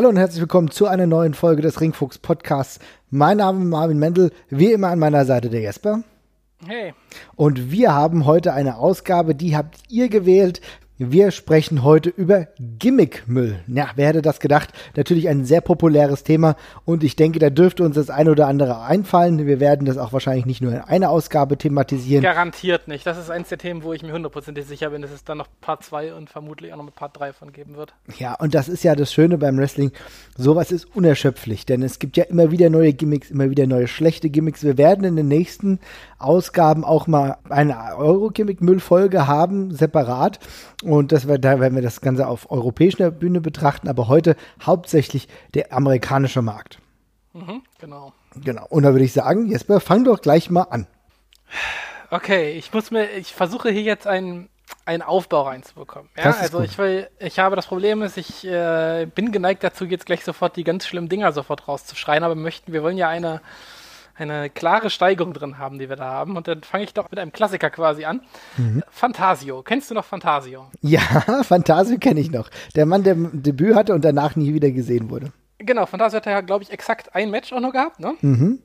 Hallo und herzlich willkommen zu einer neuen Folge des Ringfuchs Podcasts. Mein Name ist Marvin Mendel, wie immer an meiner Seite der Jesper. Hey. Und wir haben heute eine Ausgabe, die habt ihr gewählt. Wir sprechen heute über Gimmickmüll. Ja, wer hätte das gedacht? Natürlich ein sehr populäres Thema und ich denke, da dürfte uns das eine oder andere einfallen. Wir werden das auch wahrscheinlich nicht nur in einer Ausgabe thematisieren. Garantiert nicht. Das ist eins der Themen, wo ich mir hundertprozentig sicher bin, dass es dann noch Part 2 und vermutlich auch noch Part 3 von geben wird. Ja, und das ist ja das Schöne beim Wrestling. Sowas ist unerschöpflich, denn es gibt ja immer wieder neue Gimmicks, immer wieder neue schlechte Gimmicks. Wir werden in den nächsten Ausgaben auch mal eine Euro-Gimmick-Müll-Folge haben, separat. Und das, da werden wir das Ganze auf europäischer Bühne betrachten, aber heute hauptsächlich der amerikanische Markt. Mhm, genau. Genau. Und da würde ich sagen, Jesper, fang doch gleich mal an. Okay, ich muss mir, ich versuche hier jetzt einen, einen Aufbau reinzubekommen. Ja, also gut. ich will, ich habe das Problem ist, ich äh, bin geneigt dazu, jetzt gleich sofort die ganz schlimmen Dinger sofort rauszuschreien, aber möchten, wir wollen ja eine eine klare Steigerung drin haben, die wir da haben. Und dann fange ich doch mit einem Klassiker quasi an. Mhm. Fantasio. Kennst du noch Fantasio? Ja, Fantasio kenne ich noch. Der Mann, der ein Debüt hatte und danach nie wieder gesehen wurde. Genau, Fantasio hat ja, glaube ich, exakt ein Match auch noch gehabt, ne? Mhm.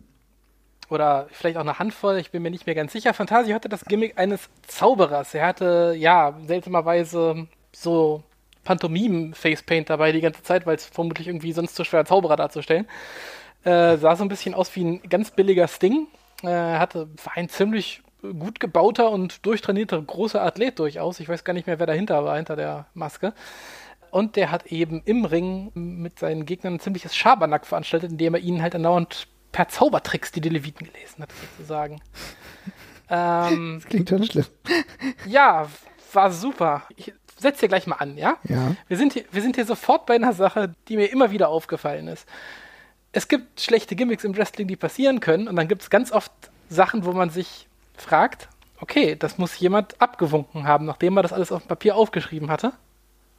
Oder vielleicht auch eine Handvoll, ich bin mir nicht mehr ganz sicher. Fantasio hatte das Gimmick eines Zauberers. Er hatte, ja, seltsamerweise so Pantomimen-Facepaint dabei die ganze Zeit, weil es vermutlich irgendwie sonst zu schwer Zauberer darzustellen. Äh, sah so ein bisschen aus wie ein ganz billiger Sting. Äh, hatte, war ein ziemlich gut gebauter und durchtrainierter großer Athlet durchaus. Ich weiß gar nicht mehr, wer dahinter war, hinter der Maske. Und der hat eben im Ring mit seinen Gegnern ein ziemliches Schabernack veranstaltet, indem er ihnen halt andauernd per Zaubertricks die Leviten gelesen hat, sozusagen. ähm, das klingt schon schlimm. Ja, war super. Ich setz dir gleich mal an, ja? Ja. Wir sind, hier, wir sind hier sofort bei einer Sache, die mir immer wieder aufgefallen ist es gibt schlechte Gimmicks im Wrestling, die passieren können. Und dann gibt es ganz oft Sachen, wo man sich fragt, okay, das muss jemand abgewunken haben, nachdem er das alles auf dem Papier aufgeschrieben hatte.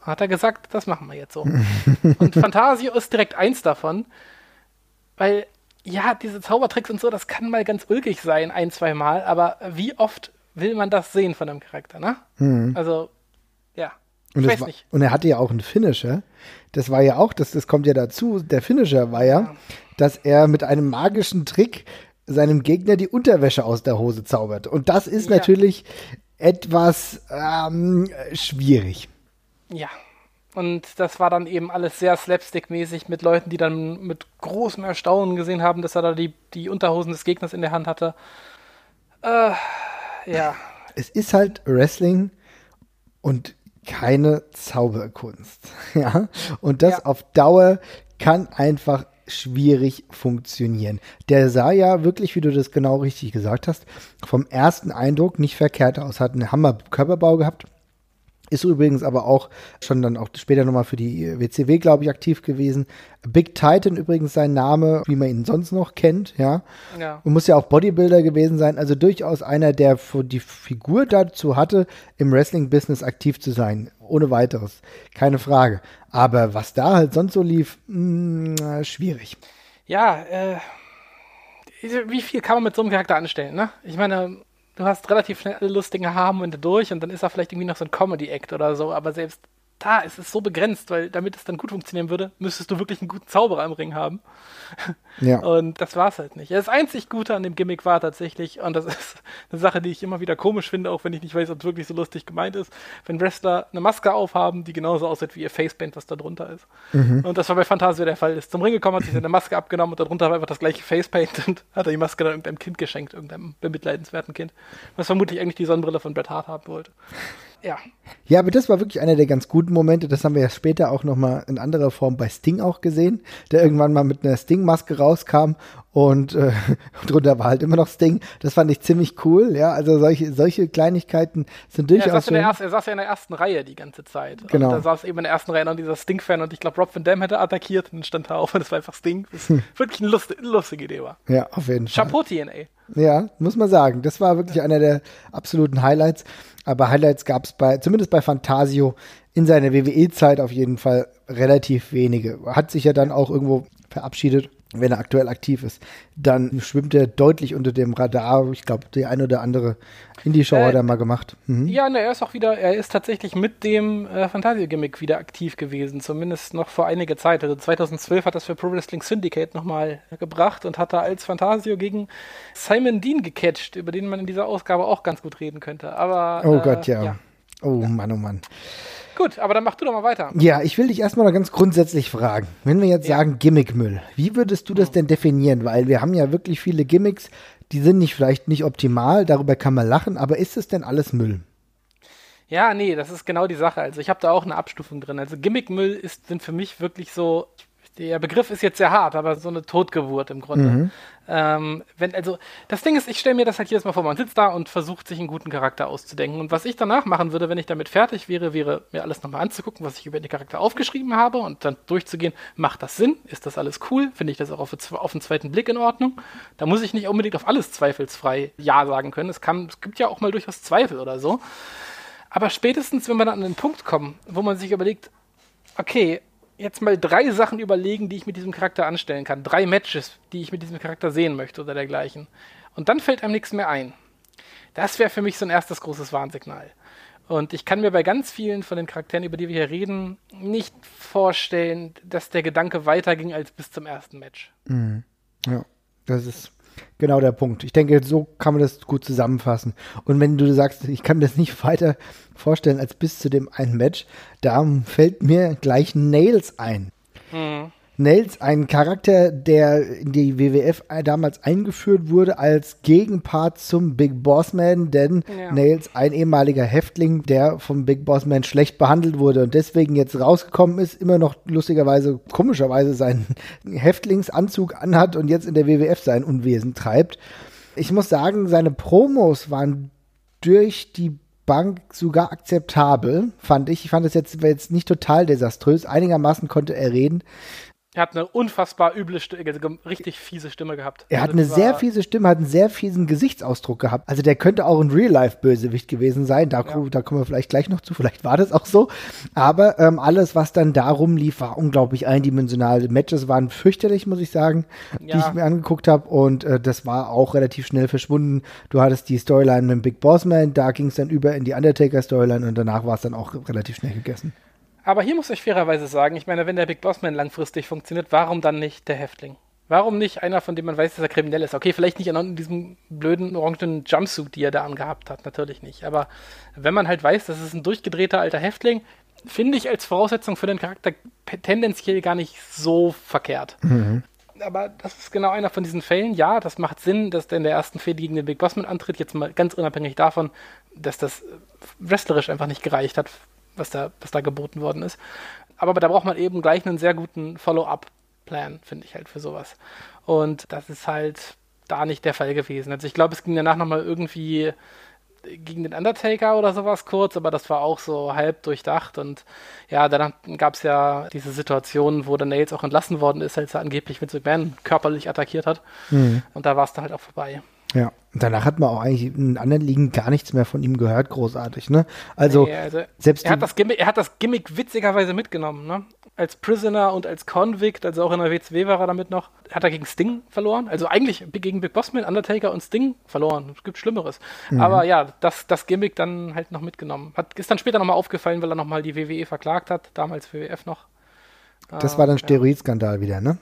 Hat er gesagt, das machen wir jetzt so. und Fantasio ist direkt eins davon, weil ja, diese Zaubertricks und so, das kann mal ganz ulkig sein, ein, zwei Mal, aber wie oft will man das sehen von einem Charakter, ne? Mhm. Also. Und, ich weiß war, nicht. und er hatte ja auch einen Finisher. Das war ja auch, das, das kommt ja dazu. Der Finisher war ja, ja, dass er mit einem magischen Trick seinem Gegner die Unterwäsche aus der Hose zaubert. Und das ist ja. natürlich etwas ähm, schwierig. Ja. Und das war dann eben alles sehr slapstick-mäßig mit Leuten, die dann mit großem Erstaunen gesehen haben, dass er da die, die Unterhosen des Gegners in der Hand hatte. Äh, ja. Es ist halt Wrestling und keine Zauberkunst. Ja, und das ja. auf Dauer kann einfach schwierig funktionieren. Der sah ja wirklich, wie du das genau richtig gesagt hast, vom ersten Eindruck nicht verkehrt aus. Hat einen Hammer Körperbau gehabt ist übrigens aber auch schon dann auch später nochmal für die WCW, glaube ich, aktiv gewesen. Big Titan übrigens sein Name, wie man ihn sonst noch kennt, ja. ja. Und muss ja auch Bodybuilder gewesen sein. Also durchaus einer, der die Figur dazu hatte, im Wrestling-Business aktiv zu sein. Ohne weiteres. Keine Frage. Aber was da halt sonst so lief, mh, mm, schwierig. Ja, äh, wie viel kann man mit so einem Charakter anstellen, ne? Ich meine, du hast relativ schnell alle lustigen Haarmomente durch und dann ist da vielleicht irgendwie noch so ein Comedy-Act oder so, aber selbst da ist es so begrenzt, weil damit es dann gut funktionieren würde, müsstest du wirklich einen guten Zauberer im Ring haben. Ja. Und das war es halt nicht. Das einzig Gute an dem Gimmick war tatsächlich, und das ist eine Sache, die ich immer wieder komisch finde, auch wenn ich nicht weiß, ob es wirklich so lustig gemeint ist, wenn Wrestler eine Maske aufhaben, die genauso aussieht wie ihr Facepaint, was da drunter ist. Mhm. Und das war bei Fantasia der Fall. Ist zum Ring gekommen, hat sich seine Maske abgenommen und darunter war einfach das gleiche Facepaint und hat er die Maske dann irgendeinem Kind geschenkt, irgendeinem bemitleidenswerten Kind, was vermutlich eigentlich die Sonnenbrille von Bret Hart haben wollte ja. Ja, aber das war wirklich einer der ganz guten Momente. Das haben wir ja später auch noch mal in anderer Form bei Sting auch gesehen, der irgendwann mal mit einer Sting-Maske rauskam und äh, drunter war halt immer noch Sting. Das fand ich ziemlich cool. Ja, also solche, solche Kleinigkeiten sind durchaus. Ja, er, saß ersten, er, saß ja in der ersten Reihe die ganze Zeit. Genau. Und da saß eben in der ersten Reihe noch dieser Sting-Fan und ich glaube, Rob Van Dam hätte attackiert und stand da auf und es war einfach Sting. Das hm. wirklich eine lustige, lustige Idee war. Ja, auf jeden Fall. Chapeau TNA. Ja, muss man sagen. Das war wirklich einer der absoluten Highlights. Aber Highlights gab es bei, zumindest bei Fantasio, in seiner WWE-Zeit auf jeden Fall relativ wenige. Hat sich ja dann auch irgendwo verabschiedet. Wenn er aktuell aktiv ist, dann schwimmt er deutlich unter dem Radar. Ich glaube, die ein oder andere Indie-Show äh, hat er mal gemacht. Mhm. Ja, ne, er ist auch wieder, er ist tatsächlich mit dem äh, Fantasia-Gimmick wieder aktiv gewesen, zumindest noch vor einiger Zeit. Also 2012 hat das für Pro Wrestling Syndicate nochmal gebracht und hat da als Fantasio gegen Simon Dean gecatcht, über den man in dieser Ausgabe auch ganz gut reden könnte. Aber, oh äh, Gott, ja. ja. Oh. Mann, oh Mann. Gut, aber dann mach du doch mal weiter. Ja, ich will dich erstmal noch ganz grundsätzlich fragen. Wenn wir jetzt ja. sagen Gimmickmüll, wie würdest du das hm. denn definieren? Weil wir haben ja wirklich viele Gimmicks, die sind nicht vielleicht nicht optimal, darüber kann man lachen, aber ist es denn alles Müll? Ja, nee, das ist genau die Sache. Also ich habe da auch eine Abstufung drin. Also Gimmickmüll ist, sind für mich wirklich so, der Begriff ist jetzt sehr hart, aber so eine Totgeburt im Grunde. Mhm. Ähm, wenn, also, das Ding ist, ich stelle mir das halt jedes Mal vor, man sitzt da und versucht, sich einen guten Charakter auszudenken. Und was ich danach machen würde, wenn ich damit fertig wäre, wäre mir alles nochmal anzugucken, was ich über den Charakter aufgeschrieben habe und dann durchzugehen, macht das Sinn? Ist das alles cool? Finde ich das auch auf, auf den zweiten Blick in Ordnung? Da muss ich nicht unbedingt auf alles zweifelsfrei Ja sagen können. Es, kann, es gibt ja auch mal durchaus Zweifel oder so. Aber spätestens, wenn wir dann an den Punkt kommen, wo man sich überlegt, okay, jetzt mal drei Sachen überlegen, die ich mit diesem Charakter anstellen kann. Drei Matches, die ich mit diesem Charakter sehen möchte oder dergleichen. Und dann fällt einem nichts mehr ein. Das wäre für mich so ein erstes großes Warnsignal. Und ich kann mir bei ganz vielen von den Charakteren, über die wir hier reden, nicht vorstellen, dass der Gedanke weiterging als bis zum ersten Match. Mhm. Ja, das ist genau der Punkt. Ich denke, so kann man das gut zusammenfassen. Und wenn du sagst, ich kann das nicht weiter vorstellen als bis zu dem einen Match, da fällt mir gleich Nails ein. Mhm. Nails, ein Charakter, der in die WWF damals eingeführt wurde als Gegenpart zum Big Boss Man, denn ja. Nails, ein ehemaliger Häftling, der vom Big Boss Man schlecht behandelt wurde und deswegen jetzt rausgekommen ist, immer noch lustigerweise, komischerweise seinen Häftlingsanzug anhat und jetzt in der WWF sein Unwesen treibt. Ich muss sagen, seine Promos waren durch die Bank sogar akzeptabel, fand ich. Ich fand es jetzt, jetzt nicht total desaströs. Einigermaßen konnte er reden. Er hat eine unfassbar üble Stimme, also richtig fiese Stimme gehabt. Er hat also eine sehr fiese Stimme, hat einen sehr fiesen Gesichtsausdruck gehabt. Also der könnte auch ein Real-Life-Bösewicht gewesen sein. Da, ja. da, kommen wir vielleicht gleich noch zu. Vielleicht war das auch so. Aber ähm, alles, was dann darum lief, war unglaublich eindimensional. Die Matches waren fürchterlich, muss ich sagen, ja. die ich mir angeguckt habe. Und äh, das war auch relativ schnell verschwunden. Du hattest die Storyline mit dem Big Boss Man, da ging es dann über in die Undertaker-Storyline und danach war es dann auch relativ schnell gegessen. Aber hier muss ich fairerweise sagen, ich meine, wenn der Big Boss Man langfristig funktioniert, warum dann nicht der Häftling? Warum nicht einer, von dem man weiß, dass er kriminell ist? Okay, vielleicht nicht in diesem blöden orangenen Jumpsuit, die er da angehabt hat, natürlich nicht. Aber wenn man halt weiß, das ist ein durchgedrehter alter Häftling, finde ich als Voraussetzung für den Charakter tendenziell gar nicht so verkehrt. Mhm. Aber das ist genau einer von diesen Fällen. Ja, das macht Sinn, dass der in der ersten Fehde gegen den Big Bossman antritt. Jetzt mal ganz unabhängig davon, dass das wrestlerisch einfach nicht gereicht hat was da, was da geboten worden ist. Aber da braucht man eben gleich einen sehr guten Follow-up-Plan, finde ich halt für sowas. Und das ist halt da nicht der Fall gewesen. Also ich glaube, es ging danach nochmal irgendwie gegen den Undertaker oder sowas kurz, aber das war auch so halb durchdacht. Und ja, dann gab es ja diese Situation, wo der Nails auch entlassen worden ist, als er angeblich mit McMahon körperlich attackiert hat. Mhm. Und da war es dann halt auch vorbei. Ja, und danach hat man auch eigentlich in anderen Ligen gar nichts mehr von ihm gehört, großartig, ne? Also, nee, also selbst er hat, das Gimmick, er hat das Gimmick witzigerweise mitgenommen, ne? Als Prisoner und als Convict, also auch in der WCW war er damit noch, hat er gegen Sting verloren. Also eigentlich gegen Big Bossman, Undertaker und Sting verloren. Es gibt Schlimmeres. Mhm. Aber ja, das, das Gimmick dann halt noch mitgenommen. Hat, ist dann später nochmal aufgefallen, weil er nochmal die WWE verklagt hat, damals WWF noch. Das war dann Steroidskandal ja. wieder, ne?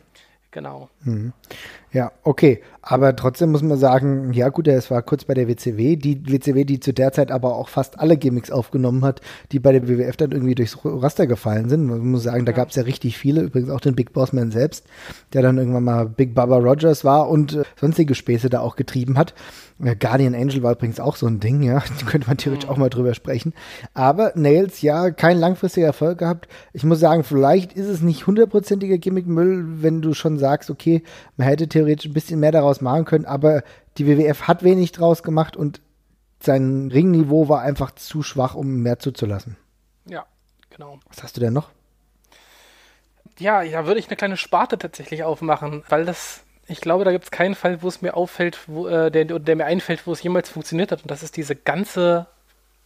Genau. Mhm. Ja, okay. Aber trotzdem muss man sagen, ja gut, es war kurz bei der WCW. Die WCW, die zu der Zeit aber auch fast alle Gimmicks aufgenommen hat, die bei der WWF dann irgendwie durchs Raster gefallen sind. Man muss sagen, da ja. gab es ja richtig viele. Übrigens auch den Big Boss Man selbst, der dann irgendwann mal Big Baba Rogers war und äh, sonstige Späße da auch getrieben hat. Guardian Angel war übrigens auch so ein Ding, ja. Da könnte man theoretisch mhm. auch mal drüber sprechen. Aber Nails, ja, kein langfristiger Erfolg gehabt. Ich muss sagen, vielleicht ist es nicht hundertprozentiger Gimmickmüll, wenn du schon sagst, okay, man hätte theoretisch ein bisschen mehr daraus machen können, aber die WWF hat wenig draus gemacht und sein Ringniveau war einfach zu schwach, um mehr zuzulassen. Ja, genau. Was hast du denn noch? Ja, ja, würde ich eine kleine Sparte tatsächlich aufmachen, weil das ich glaube, da gibt es keinen Fall, wo es mir auffällt, wo, äh, der, der mir einfällt, wo es jemals funktioniert hat. Und das ist diese ganze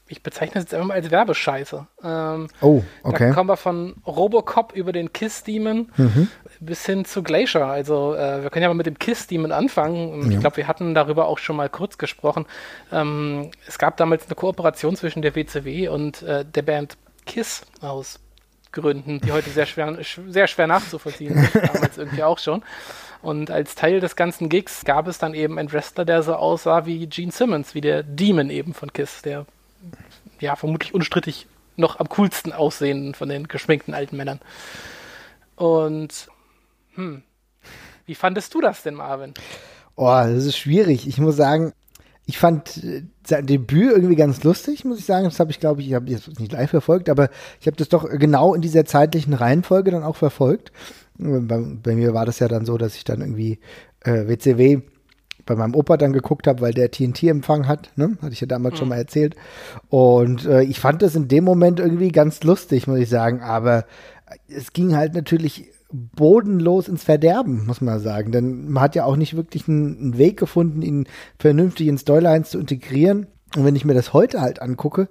ich bezeichne es jetzt einfach mal als Werbescheiße. Ähm, oh, okay. Da kommen wir von Robocop über den Kiss Demon mhm. Bis hin zu Glacier. Also äh, wir können ja mal mit dem Kiss Demon anfangen. Ja. Ich glaube, wir hatten darüber auch schon mal kurz gesprochen. Ähm, es gab damals eine Kooperation zwischen der WCW und äh, der Band Kiss aus Gründen, die heute sehr schwer, sehr schwer nachzuvollziehen sind, damals irgendwie auch schon. Und als Teil des ganzen Gigs gab es dann eben einen Wrestler, der so aussah wie Gene Simmons, wie der Demon eben von Kiss, der ja vermutlich unstrittig noch am coolsten aussehenden von den geschminkten alten Männern. Und hm, wie fandest du das denn, Marvin? Oh, das ist schwierig. Ich muss sagen, ich fand äh, sein Debüt irgendwie ganz lustig, muss ich sagen. Das habe ich, glaube ich, ich habe jetzt nicht live verfolgt, aber ich habe das doch genau in dieser zeitlichen Reihenfolge dann auch verfolgt. Bei, bei, mir war das ja dann so, dass ich dann irgendwie äh, WCW bei meinem Opa dann geguckt habe, weil der TNT-Empfang hat, ne? Hatte ich ja damals mhm. schon mal erzählt. Und äh, ich fand das in dem Moment irgendwie ganz lustig, muss ich sagen. Aber es ging halt natürlich bodenlos ins Verderben, muss man sagen. Denn man hat ja auch nicht wirklich einen, einen Weg gefunden, ihn vernünftig in Storylines zu integrieren. Und wenn ich mir das heute halt angucke,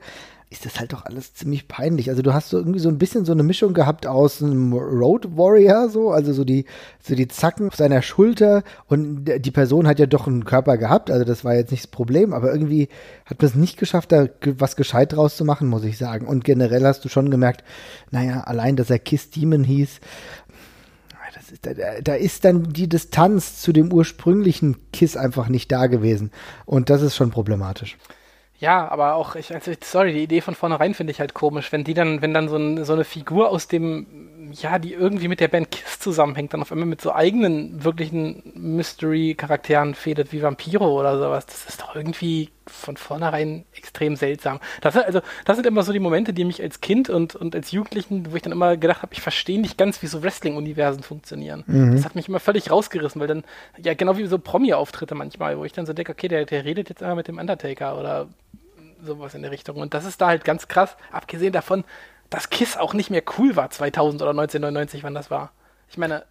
ist das halt doch alles ziemlich peinlich. Also du hast so irgendwie so ein bisschen so eine Mischung gehabt aus einem Road Warrior, so, also so die, so die Zacken auf seiner Schulter und die Person hat ja doch einen Körper gehabt, also das war jetzt nicht das Problem, aber irgendwie hat man es nicht geschafft, da was gescheit draus zu machen, muss ich sagen. Und generell hast du schon gemerkt, naja, allein, dass er Kiss Demon hieß, da, da, ist dann die Distanz zu dem ursprünglichen Kiss einfach nicht da gewesen. Und das ist schon problematisch. Ja, aber auch, ich, also, sorry, die Idee von vornherein finde ich halt komisch, wenn die dann, wenn dann so, ein, so eine Figur aus dem, ja, die irgendwie mit der Band Kiss zusammenhängt, dann auf einmal mit so eigenen, wirklichen Mystery-Charakteren fädet wie Vampiro oder sowas, das ist doch irgendwie von vornherein extrem seltsam. Das, also, das sind immer so die Momente, die mich als Kind und, und als Jugendlichen, wo ich dann immer gedacht habe, ich verstehe nicht ganz, wie so Wrestling-Universen funktionieren. Mhm. Das hat mich immer völlig rausgerissen, weil dann, ja, genau wie so Promi-Auftritte manchmal, wo ich dann so denke, okay, der, der redet jetzt immer mit dem Undertaker oder sowas in der Richtung. Und das ist da halt ganz krass, abgesehen davon, dass Kiss auch nicht mehr cool war 2000 oder 1999, wann das war. Ich meine.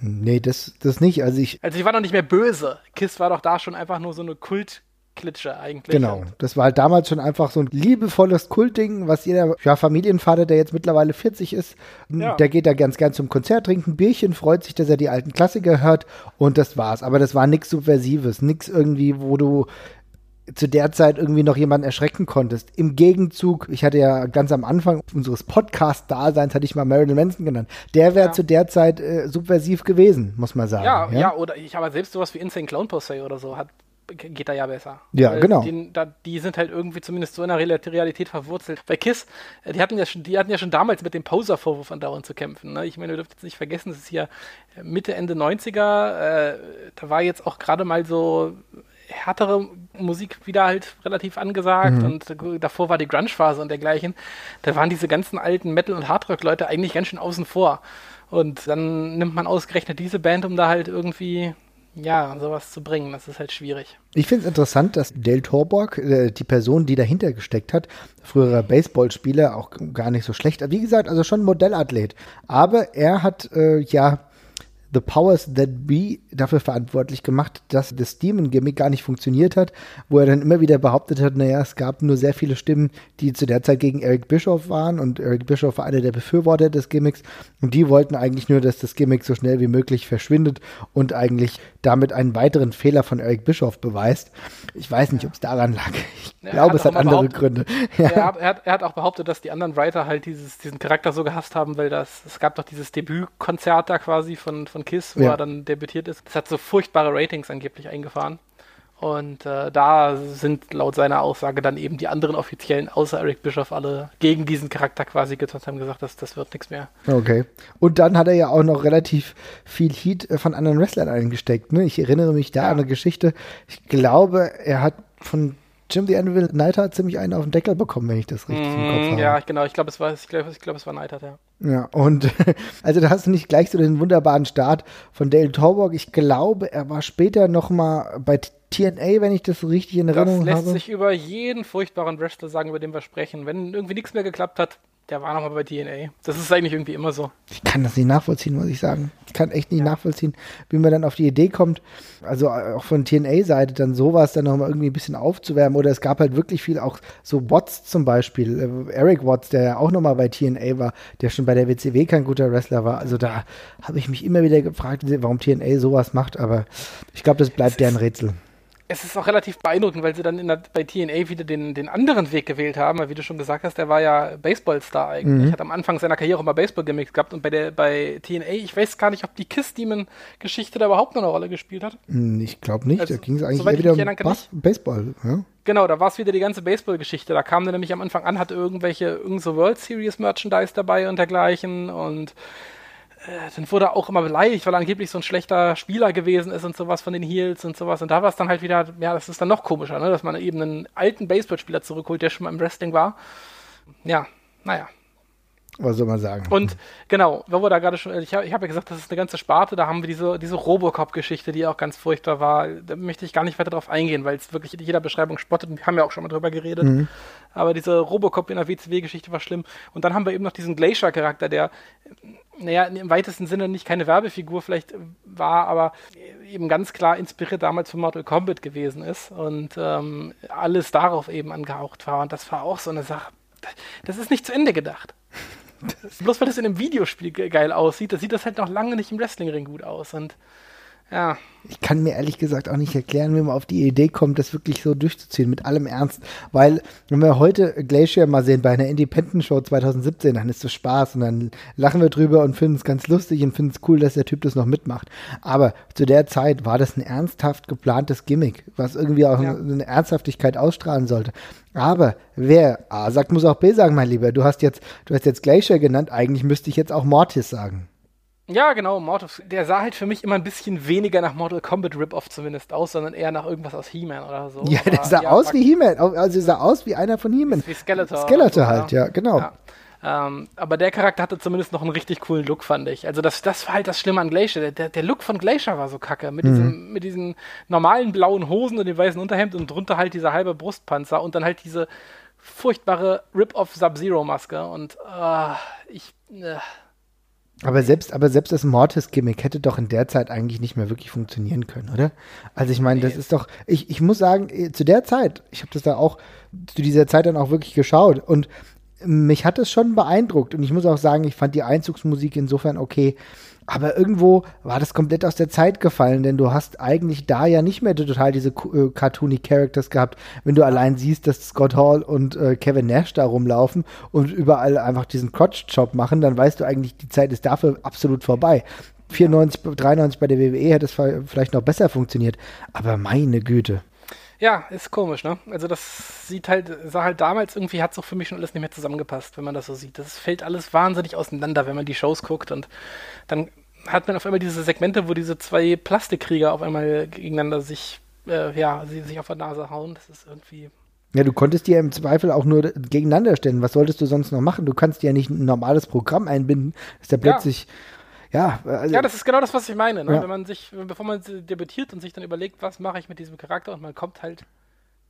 Nee, das, das nicht. Also ich. Also ich war noch nicht mehr böse. Kiss war doch da schon einfach nur so eine Kult. Klitsche eigentlich. Genau, das war halt damals schon einfach so ein liebevolles Kultding, was jeder ja, Familienvater, der jetzt mittlerweile 40 ist, ja. der geht da ganz gern zum Konzert, trinkt ein Bierchen, freut sich, dass er die alten Klassiker hört und das war's. Aber das war nichts Subversives, nichts irgendwie, wo du zu der Zeit irgendwie noch jemanden erschrecken konntest. Im Gegenzug, ich hatte ja ganz am Anfang unseres Podcast-Daseins, hatte ich mal Marilyn Manson genannt. Der wäre ja. zu der Zeit äh, subversiv gewesen, muss man sagen. Ja, ja, ja, oder ich aber selbst sowas wie Insane Clown Posse oder so hat geht da ja besser. Ja, Weil genau. Die, da, die, sind halt irgendwie zumindest so in der Realität verwurzelt. Bei KISS, äh, die hatten ja schon, die hatten ja schon damals mit dem Poser-Vorwurf andauernd zu kämpfen. Ne? Ich meine, ihr dürft jetzt nicht vergessen, das ist hier Mitte, Ende 90er. Äh, da war jetzt auch gerade mal so härtere Musik wieder halt relativ angesagt mhm. und davor war die Grunge-Phase und dergleichen. Da waren diese ganzen alten Metal- und Hardrock-Leute eigentlich ganz schön außen vor. Und dann nimmt man ausgerechnet diese Band, um da halt irgendwie ja, sowas zu bringen, das ist halt schwierig. Ich finde es interessant, dass Dale Torborg, äh, die Person, die dahinter gesteckt hat, früherer Baseballspieler, auch gar nicht so schlecht. Wie gesagt, also schon Modellathlet. Aber er hat äh, ja The Powers That Be dafür verantwortlich gemacht, dass das Demon-Gimmick gar nicht funktioniert hat, wo er dann immer wieder behauptet hat, naja, es gab nur sehr viele Stimmen, die zu der Zeit gegen Eric Bischoff waren und Eric Bischoff war einer der Befürworter des Gimmicks und die wollten eigentlich nur, dass das Gimmick so schnell wie möglich verschwindet und eigentlich damit einen weiteren Fehler von Eric Bischoff beweist. Ich weiß nicht, ob es daran lag. Ich glaube, hat es hat andere Gründe. Ja. Er, hat, er, hat, er, hat, auch behauptet, dass die anderen Writer halt dieses, diesen Charakter so gehasst haben, weil das, es gab doch dieses Debütkonzert da quasi von, von Kiss, wo ja. er dann debütiert ist. Das hat so furchtbare Ratings angeblich eingefahren. Und äh, da sind laut seiner Aussage dann eben die anderen Offiziellen außer Eric Bischoff alle gegen diesen Charakter quasi getont haben gesagt, dass das wird nichts mehr. Okay. Und dann hat er ja auch noch relativ viel Heat äh, von anderen Wrestlern eingesteckt. Ne? Ich erinnere mich da ja. an eine Geschichte. Ich glaube, er hat von Jim the Anvil Neidhart ziemlich einen auf den Deckel bekommen, wenn ich das richtig mm, im Kopf habe. Ja, genau. Ich glaube, es war, ich glaube, ich glaube, es war Neidhart, ja. Ja, und also da hast du nicht gleich so den wunderbaren Start von Dale Torborg. Ich glaube, er war später noch mal bei TNA, wenn ich das richtig in Erinnerung habe. Das lässt habe. sich über jeden furchtbaren Wrestler sagen, über den wir sprechen. Wenn irgendwie nichts mehr geklappt hat, Der war nochmal bei DNA. Das ist eigentlich irgendwie immer so. Ich kann das nicht nachvollziehen, muss ich sagen. Ich kann echt nicht ja. nachvollziehen, wie man dann auf die Idee kommt, also auch von TNA-Seite dann sowas dann nochmal irgendwie ein bisschen aufzuwärmen. Oder es gab halt wirklich viel, auch so Watts zum Beispiel, äh, Eric Watts, der ja auch nochmal bei TNA war, der schon bei der WCW kein guter Wrestler war. Also da habe ich mich immer wieder gefragt, warum TNA sowas macht, aber ich glaube, das bleibt deren Rätsel es ist auch relativ beeindruckend, weil sie dann der, bei TNA wieder den, den anderen Weg gewählt haben, weil wie du schon gesagt hast, der war ja Baseballstar eigentlich. Mhm. Hat am Anfang seiner Karriere immer Baseball-Gimmicks gehabt und bei der bei TNA, ich weiß gar nicht, ob die Kiss Demon-Geschichte da überhaupt noch eine Rolle gespielt hat. Hm, ich glaube nicht, also, da ging es eigentlich eher wieder um Bas Baseball. Ja? Genau, da war es wieder die ganze Baseball-Geschichte. Da kam der nämlich am Anfang an, hatte irgendwelche, irgend so World Series Merchandise dabei und dergleichen und dann wurde er auch immer beleidigt, weil er angeblich so ein schlechter Spieler gewesen ist und sowas von den Heels und sowas. Und da war es dann halt wieder, ja, das ist dann noch komischer, ne? dass man eben einen alten Baseballspieler zurückholt, der schon mal im Wrestling war. Ja, naja. Was soll man sagen? Und genau, wo wir da gerade schon, ich habe hab ja gesagt, das ist eine ganze Sparte, da haben wir diese, diese Robocop-Geschichte, die auch ganz furchtbar war. Da möchte ich gar nicht weiter drauf eingehen, weil es wirklich in jeder Beschreibung spottet und wir haben ja auch schon mal drüber geredet. Mhm. Aber diese Robocop in der WCW-Geschichte war schlimm. Und dann haben wir eben noch diesen Glacier-Charakter, der, naja, im weitesten Sinne nicht keine Werbefigur vielleicht war, aber eben ganz klar inspiriert damals von Mortal Kombat gewesen ist und ähm, alles darauf eben angehaucht war. Und das war auch so eine Sache. Das ist nicht zu Ende gedacht. Bloß weil das in einem Videospiel geil aussieht, das sieht das halt noch lange nicht im Wrestlingring gut aus. Und ja. Ich kann mir ehrlich gesagt auch nicht erklären, wie man auf die Idee kommt, das wirklich so durchzuziehen, mit allem Ernst. Weil, wenn wir heute Glacier mal sehen bei einer Independent Show 2017, dann ist es Spaß und dann lachen wir drüber und finden es ganz lustig und finden es cool, dass der Typ das noch mitmacht. Aber zu der Zeit war das ein ernsthaft geplantes Gimmick, was irgendwie auch ja. eine, eine Ernsthaftigkeit ausstrahlen sollte. Aber wer A sagt, muss auch B sagen, mein Lieber. Du hast jetzt, du hast jetzt Glacier genannt, eigentlich müsste ich jetzt auch Mortis sagen. Ja, genau, Mortis. Der sah halt für mich immer ein bisschen weniger nach Mortal Kombat Rip-Off zumindest aus, sondern eher nach irgendwas aus He-Man oder so. Ja, der sah ja, aus wie He-Man. Also sah aus wie einer von He-Man. Wie Skeletor. Skeletor so, halt, ja, genau. Ja. Ähm, aber der Charakter hatte zumindest noch einen richtig coolen Look, fand ich. Also das, das war halt das Schlimme an Glacier. Der, der Look von Glacier war so kacke. Mit, mhm. diesem, mit diesen normalen blauen Hosen und dem weißen Unterhemd und drunter halt dieser halbe Brustpanzer und dann halt diese furchtbare Rip-Off Sub-Zero-Maske. Und uh, ich... Uh, aber selbst, aber selbst das Mortis-Gimmick hätte doch in der Zeit eigentlich nicht mehr wirklich funktionieren können, oder? Also ich meine, nee. das ist doch, ich, ich muss sagen, äh, zu der Zeit, ich habe das da auch zu dieser Zeit dann auch wirklich geschaut und mich hat das schon beeindruckt und ich muss auch sagen, ich fand die Einzugsmusik insofern okay. Aber irgendwo war das komplett aus der Zeit gefallen, denn du hast eigentlich da ja nicht mehr total diese äh, cartoony Characters gehabt, wenn du allein siehst, dass Scott Hall und äh, Kevin Nash da rumlaufen und überall einfach diesen Crotch-Job machen, dann weißt du eigentlich, die Zeit ist dafür absolut vorbei. 94, 93 bei der WWE hätte es vielleicht noch besser funktioniert, aber meine Güte. Ja, ist komisch, ne? Also das sieht halt, sah halt damals irgendwie, hat es auch für mich schon alles nicht mehr zusammengepasst, wenn man das so sieht. Das fällt alles wahnsinnig auseinander, wenn man die Shows guckt und dann hat man auf einmal diese Segmente, wo diese zwei Plastikkrieger auf einmal gegeneinander sich, äh, ja, sie sich auf der Nase hauen. Das ist irgendwie. Ja, du konntest dir im Zweifel auch nur gegeneinander stellen. Was solltest du sonst noch machen? Du kannst ja nicht ein normales Programm einbinden, dass der plötzlich. Ja ja, also, ja, das ist genau das, was ich meine. Ne? Ja. Wenn man sich, bevor man debütiert und sich dann überlegt, was mache ich mit diesem Charakter und man kommt halt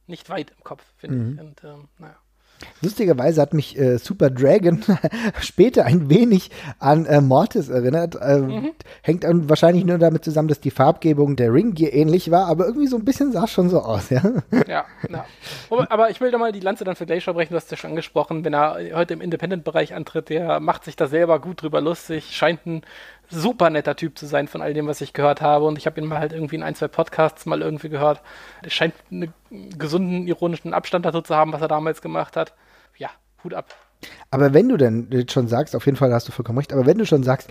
nicht weit im Kopf, finde mhm. ich. Und ähm, naja. Lustigerweise hat mich äh, Super Dragon später ein wenig an äh, Mortis erinnert. Äh, mhm. Hängt dann wahrscheinlich nur damit zusammen, dass die Farbgebung der Ringgear ähnlich war, aber irgendwie so ein bisschen sah es schon so aus, ja. Ja, ja. Aber ich will da mal die Lanze dann für Glacier brechen, du hast ja schon angesprochen, wenn er heute im Independent-Bereich antritt, der macht sich da selber gut drüber lustig, scheint ein super netter Typ zu sein von all dem, was ich gehört habe. Und ich habe ihn mal halt irgendwie in ein, zwei Podcasts mal irgendwie gehört. Er scheint einen gesunden, ironischen Abstand dazu zu haben, was er damals gemacht hat. Ja, Hut ab. Aber wenn du denn schon sagst, auf jeden Fall hast du vollkommen recht, aber wenn du schon sagst,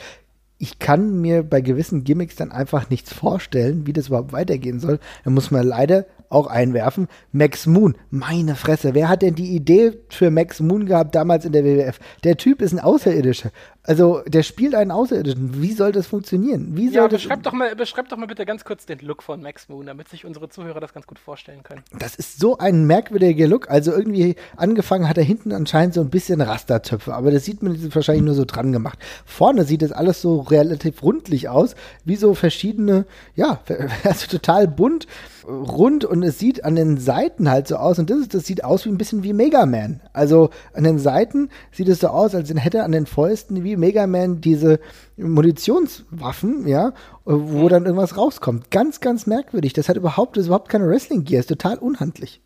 ich kann mir bei gewissen Gimmicks dann einfach nichts vorstellen, wie das überhaupt weitergehen soll, dann muss man leider auch einwerfen. Max Moon, meine Fresse, wer hat denn die Idee für Max Moon gehabt damals in der WWF? Der Typ ist ein Außerirdischer. Also, der spielt einen Außerirdischen. Wie soll das funktionieren? Wie soll Ja, das beschreib doch, mal, beschreib doch mal bitte ganz kurz den Look von Max Moon, damit sich unsere Zuhörer das ganz gut vorstellen können. Das ist so ein merkwürdiger Look. Also irgendwie angefangen hat er hinten anscheinend so ein bisschen Rastertöpfe, aber das sieht man jetzt wahrscheinlich nur so dran gemacht. Vorne sieht das alles so relativ rundlich aus, wie so verschiedene, ja, also total bunt, rund und es sieht an den Seiten halt so aus und das ist, das sieht aus wie ein bisschen wie Mega Man. Also an den Seiten sieht es so aus, als hätte er an den Fäusten wie Mega Man diese Munitionswaffen, ja, wo dann irgendwas rauskommt. Ganz, ganz merkwürdig. Das hat überhaupt, das ist überhaupt keine Wrestling-Gear, ist total unhandlich.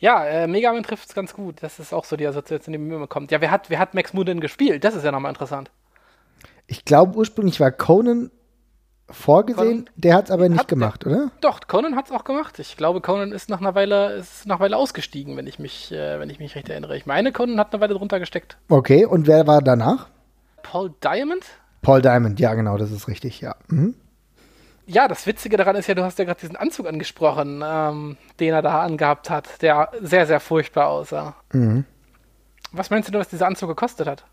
Ja, äh, Mega Man trifft es ganz gut. Das ist auch so die Assoziation, die mir immer kommt. Ja, wer hat, wer hat Max Moon denn gespielt? Das ist ja nochmal interessant. Ich glaube, ursprünglich war Conan vorgesehen, Conan der hat es aber nicht hat- gemacht, oder? Doch, Conan hat es auch gemacht. Ich glaube, Conan ist nach einer Weile, ist nach einer Weile ausgestiegen, wenn ich mich, äh, wenn ich mich recht erinnere. Ich meine, Conan hat eine Weile drunter gesteckt. Okay, und wer war danach? Paul Diamond? Paul Diamond, ja, genau, das ist richtig, ja. Mhm. Ja, das Witzige daran ist ja, du hast ja gerade diesen Anzug angesprochen, ähm, den er da angehabt hat, der sehr, sehr furchtbar aussah. Mhm. Was meinst du, was dieser Anzug gekostet hat?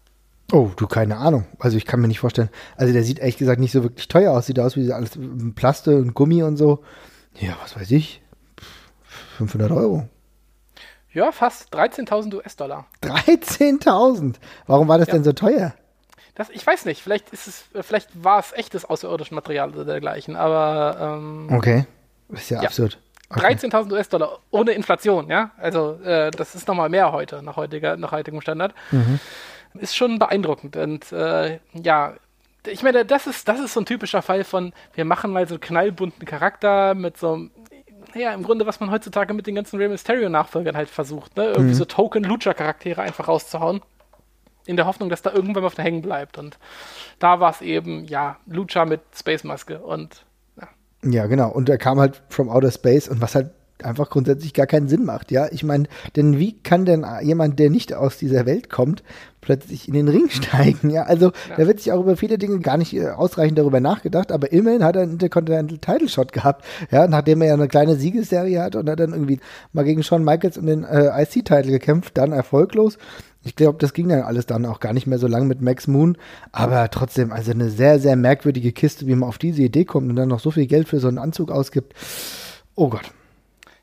Oh, du, keine Ahnung. Also ich kann mir nicht vorstellen. Also der sieht ehrlich gesagt nicht so wirklich teuer aus. Sieht aus wie alles Plaste und Gummi und so. Ja, was weiß ich. 500 Euro. Ja, fast 13.000 US-Dollar. 13.000. Warum war das Ja. denn so teuer? Das, ich weiß nicht, vielleicht ist es, äh, vielleicht war es echtes außerirdisches Material oder dergleichen, aber ähm, Okay. Ist ja, Ja. absurd. Okay. 13.000 US-Dollar ohne Inflation, ja. Also äh, das ist nochmal mehr heute nach heutiger, nach heutigem Standard. Mhm. Ist schon beeindruckend und äh, ja. Ich meine, das ist, das ist so ein typischer Fall von, wir machen mal so einen knallbunten Charakter mit so einem, ja, im Grunde, was man heutzutage mit den ganzen Rey Mysterio-Nachfolgern halt versucht, ne? Irgendwie Mhm. so Token-Lucha-Charaktere einfach rauszuhauen. In der Hoffnung, dass da irgendwann mal auf der hängen bleibt. Und da war es eben, ja, Lucha mit Space-Maske und ja. Ja, genau. Und er kam halt from outer space und was halt einfach grundsätzlich gar keinen Sinn macht, ja. Ich meine, denn wie kann denn jemand, der nicht aus dieser Welt kommt, plötzlich in den Ring steigen, ja? Also, Ja. da wird sich auch über viele Dinge gar nicht äh, ausreichend darüber nachgedacht, aber immerhin hat er einen Intercontinental Title Shot gehabt, ja, nachdem er ja eine kleine Siegesserie hatte und hat dann irgendwie mal gegen Shawn Michaels um den äh, IC-Title gekämpft, dann erfolglos. Ich glaube, das ging dann alles dann auch gar nicht mehr so lang mit Max Moon, aber trotzdem, also eine sehr, sehr merkwürdige Kiste, wie man auf diese Idee kommt und dann noch so viel Geld für so einen Anzug ausgibt. Oh Gott.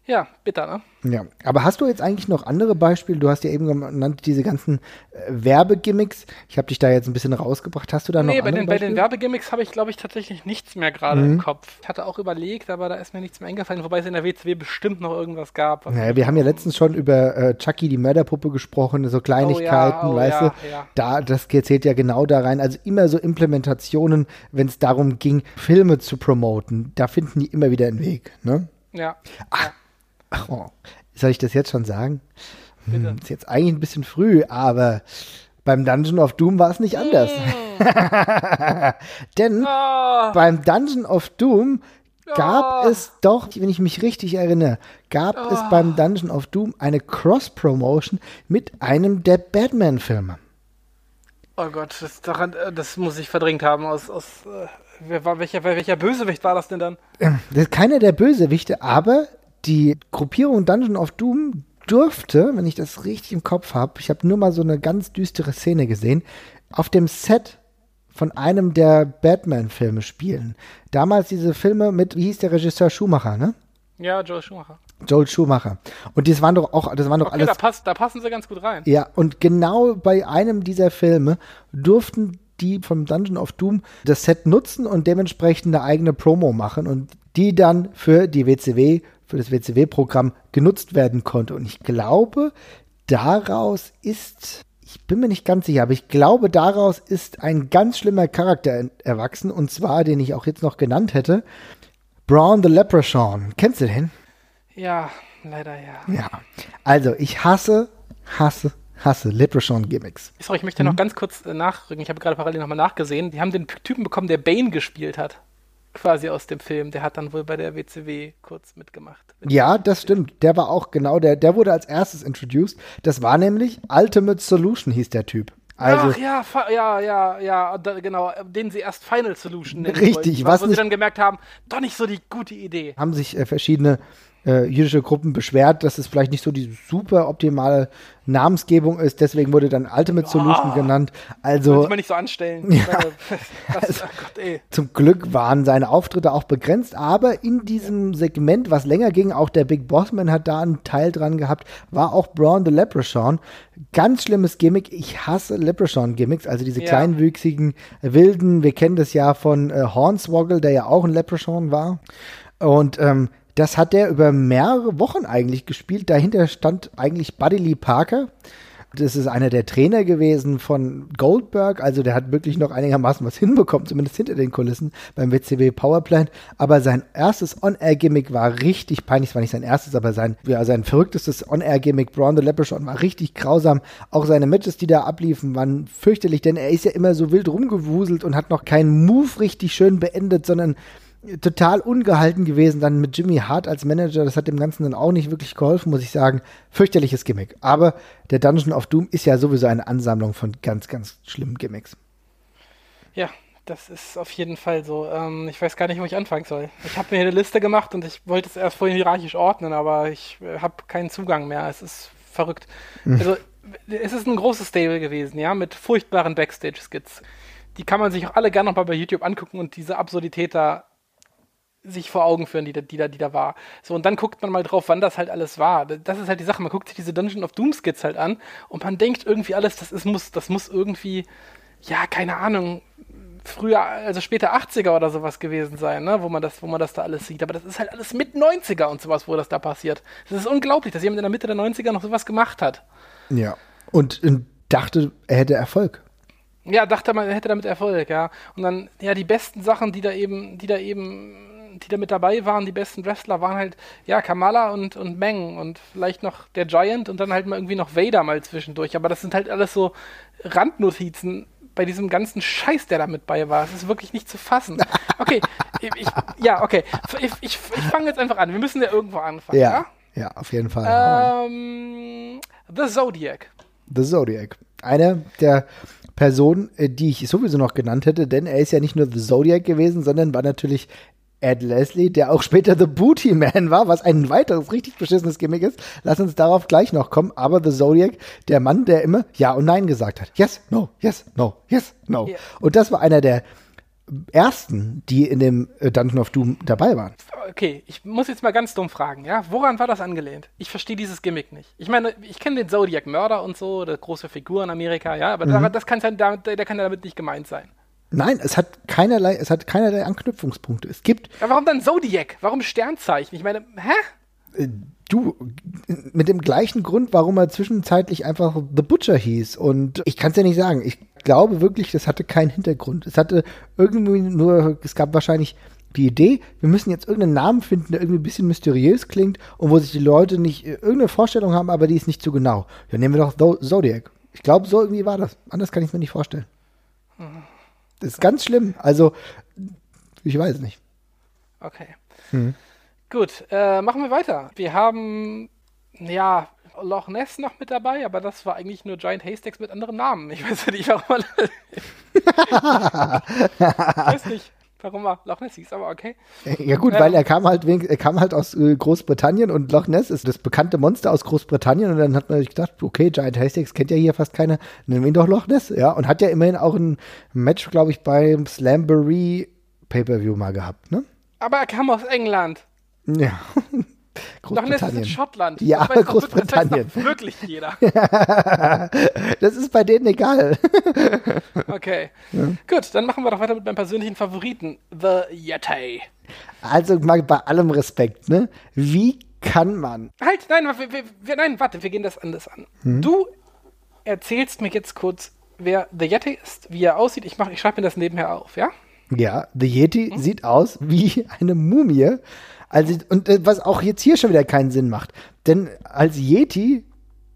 Ja, bitter, ne? Ja, aber hast du jetzt eigentlich noch andere Beispiele? Du hast ja eben genannt, diese ganzen äh, Werbegimmicks. Ich habe dich da jetzt ein bisschen rausgebracht. Hast du da noch Nee, bei andere den, bei den Beispiele? Werbegimmicks habe ich, glaube ich, tatsächlich nichts mehr gerade Mhm. im Kopf. Ich hatte auch überlegt, aber da ist mir nichts mehr eingefallen, wobei es in der WCW bestimmt noch irgendwas gab. Naja, wir haben ja letztens schon über äh, Chucky, die Mörderpuppe, gesprochen, so Kleinigkeiten, oh, weißt ja, du? ja. Da, das zählt ja genau da rein. Also immer so Implementationen, wenn es darum ging, Filme zu promoten, da finden die immer wieder einen Weg, ne? Ja, Ach, oh, soll ich das jetzt schon sagen? Hm, ist jetzt eigentlich ein bisschen früh, aber beim Dungeon of Doom war es nicht anders. Denn Ah, beim Dungeon of Doom gab Oh. es doch, wenn ich mich richtig erinnere, gab es Oh. beim Dungeon of Doom eine Cross-Promotion mit einem der Batman-Filme. oh Gott, das, daran, äh, das muss ich verdrängt haben. Aus, aus, äh, wer war, welcher, welcher Bösewicht war das denn dann? Das ist keiner der Bösewichte, aber die Gruppierung Dungeon of Doom durfte, wenn ich das richtig im Kopf habe, ich habe nur mal so eine ganz düstere Szene gesehen, auf dem Set von einem der Batman-Filme spielen. Damals diese Filme mit, wie hieß der Regisseur Schumacher, ne? Ja, Joel Schumacher. Joel Schumacher. Und das waren doch auch, das waren doch Okay, alles da, passt, da passen sie ganz gut rein. Ja, und genau bei einem dieser Filme durften die vom Dungeon of Doom das Set nutzen und dementsprechend eine eigene Promo machen und die dann für die WCW, für das WCW-Programm genutzt werden konnte. Und ich glaube, daraus ist, ich bin mir nicht ganz sicher, aber ich glaube, daraus ist ein ganz schlimmer Charakter en- erwachsen und zwar, den ich auch jetzt noch genannt hätte, Braun the Leprechaun. Kennst du den? Ja, leider ja. Ja. Also, ich hasse, hasse, hasse Leprechaun-Gimmicks. Sorry, ich möchte noch ganz kurz äh, nachrücken. Ich habe gerade parallel nochmal nachgesehen. Die haben den Typen bekommen, der Bane gespielt hat. Quasi aus dem Film. Der hat dann wohl bei der WCW kurz mitgemacht. Ja, das stimmt. Der war auch genau der, der wurde als erstes introduced. Das war nämlich Ultimate Solution, hieß der Typ. Also, Ach ja, ja, ja, ja, da, genau, äh, den sie erst Final Solution nennen Richtig, wollten, was wo sie dann gemerkt haben, doch nicht so die gute Idee. haben sich äh, verschiedene äh, jüdische Gruppen beschwert, dass es vielleicht nicht so die super optimale Namensgebung ist. Deswegen wurde dann Ultimate Solution oh, genannt. Also Muss man nicht so anstellen. Ja, das, also, oh Gott, zum Glück waren seine Auftritte auch begrenzt, aber in diesem Segment, was länger ging, auch der Big Bossman hat da einen Teil dran gehabt, war auch Braun the Leprechaun. Ganz schlimmes Gimmick. Ich hasse Leprechaun-Gimmicks, also diese ja. kleinwüchsigen Wilden. Wir kennen das ja von äh, Hornswoggle, der ja auch ein Leprechaun war. Und ähm, das hat er über mehrere Wochen eigentlich gespielt. Dahinter stand eigentlich Buddy Lee Parker. Das ist einer der Trainer gewesen von Goldberg. Also der hat wirklich noch einigermaßen was hinbekommen, zumindest hinter den Kulissen beim WCW Powerplant. Aber sein erstes On-Air-Gimmick war richtig peinlich. Es war nicht sein erstes, aber sein, ja, sein verrücktestes On-Air-Gimmick, Braun the Leprechaun, war richtig grausam. Auch seine Matches, die da abliefen, waren fürchterlich, denn er ist ja immer so wild rumgewuselt und hat noch keinen Move richtig schön beendet, sondern total ungehalten gewesen dann mit Jimmy Hart als Manager. Das hat dem Ganzen dann auch nicht wirklich geholfen, muss ich sagen. Fürchterliches Gimmick. Aber der Dungeon of Doom ist ja sowieso eine Ansammlung von ganz, ganz schlimmen Gimmicks. Ja, das ist auf jeden Fall so. Ähm, ich weiß gar nicht, wo ich anfangen soll. Ich habe mir hier eine Liste gemacht und ich wollte es erst vorhin hierarchisch ordnen, aber ich äh, habe keinen Zugang mehr. Es ist verrückt. Mhm. Also, es ist ein großes Stable gewesen, ja, mit furchtbaren Backstage-Skits. Die kann man sich auch alle gerne nochmal bei YouTube angucken und diese Absurdität da sich vor Augen führen, die da, die, da, die da war. So, und dann guckt man mal drauf, wann das halt alles war. Das ist halt die Sache, man guckt sich diese Dungeon of Doom Skits halt an und man denkt irgendwie alles, das ist, muss, das muss irgendwie, ja, keine Ahnung, früher, also später 80er oder sowas gewesen sein, ne, wo man das, wo man das da alles sieht. Aber das ist halt alles mit 90er und sowas, wo das da passiert. Das ist unglaublich, dass jemand in der Mitte der 90er noch sowas gemacht hat. Ja. Und, und dachte, er hätte Erfolg. Ja, dachte man, er hätte damit Erfolg, ja. Und dann, ja, die besten Sachen, die da eben, die da eben die da mit dabei waren, die besten Wrestler, waren halt, ja, Kamala und, und Meng und vielleicht noch der Giant und dann halt mal irgendwie noch Vader mal zwischendurch. Aber das sind halt alles so Randnotizen bei diesem ganzen Scheiß, der da mit bei war. Es ist wirklich nicht zu fassen. Okay, ich, ja, okay. Ich, ich, ich fange jetzt einfach an. Wir müssen ja irgendwo anfangen. Ja, ja, ja auf jeden Fall. Ähm, The Zodiac. The Zodiac. Eine der Personen, äh, die ich sowieso noch genannt hätte, denn er ist ja nicht nur The Zodiac gewesen, sondern war natürlich Ed Leslie, der auch später The Booty Man war, was ein weiteres richtig beschissenes Gimmick ist. Lass uns darauf gleich noch kommen. Aber The Zodiac, der Mann, der immer Ja und Nein gesagt hat. Yes, no, yes, no, yes, no. Yeah. Und das war einer der ersten, die in dem äh, Dungeon of Doom dabei waren. Okay, ich muss jetzt mal ganz dumm fragen, ja? Woran war das angelehnt? Ich verstehe dieses Gimmick nicht. Ich meine, ich kenne den Zodiac Mörder und so, der große Figur in Amerika, ja, aber mhm. das kann, der, der kann damit nicht gemeint sein. Nein, es hat keinerlei, es hat keinerlei Anknüpfungspunkte. Es gibt. Ja, warum dann Zodiac? Warum Sternzeichen? Ich meine, hä? Äh, du, mit dem gleichen Grund, warum er zwischenzeitlich einfach The Butcher hieß. Und ich kann es ja nicht sagen. Ich glaube wirklich, das hatte keinen Hintergrund. Es hatte irgendwie nur, es gab wahrscheinlich die Idee, wir müssen jetzt irgendeinen Namen finden, der irgendwie ein bisschen mysteriös klingt und wo sich die Leute nicht äh, irgendeine Vorstellung haben, aber die ist nicht zu genau. Ja, nehmen wir doch Zodiac. Ich glaube, so irgendwie war das. Anders kann ich es mir nicht vorstellen. Mhm. Das ist ganz schlimm. Also, ich weiß nicht. Okay. Hm. Gut, äh, machen wir weiter. Wir haben, ja, Loch Ness noch mit dabei, aber das war eigentlich nur Giant Haystacks mit anderen Namen. Ich weiß nicht, warum man. ich weiß nicht warum er Loch Ness hieß, aber okay. Ja gut, ähm, weil er kam halt er kam halt aus äh, Großbritannien und Loch Ness ist das bekannte Monster aus Großbritannien und dann hat man sich gedacht, okay, Giant Haystacks kennt ja hier fast keiner, nennen wir ihn doch Loch Ness, ja, und hat ja immerhin auch ein Match, glaube ich, beim Slamboree Pay-Per-View mal gehabt, ne? Aber er kam aus England. Ja. Großbritannien. Loch Ness ist in Schottland. Ja, aber Großbritannien. Das weiß wirklich jeder. das ist bei denen egal. okay. Ja. Gut, dann machen wir doch weiter mit meinem persönlichen Favoriten, The Yeti. Also mal bei allem Respekt, ne? Wie kann man. Halt, nein, wir, wir, nein, warte, wir gehen das anders an. Hm? Du erzählst mir jetzt kurz, wer The Yeti ist, wie er aussieht. Ich, ich schreibe mir das nebenher auf, ja? Ja, The Yeti hm? sieht aus wie eine Mumie also, und äh, was auch jetzt hier schon wieder keinen Sinn macht. Denn als Yeti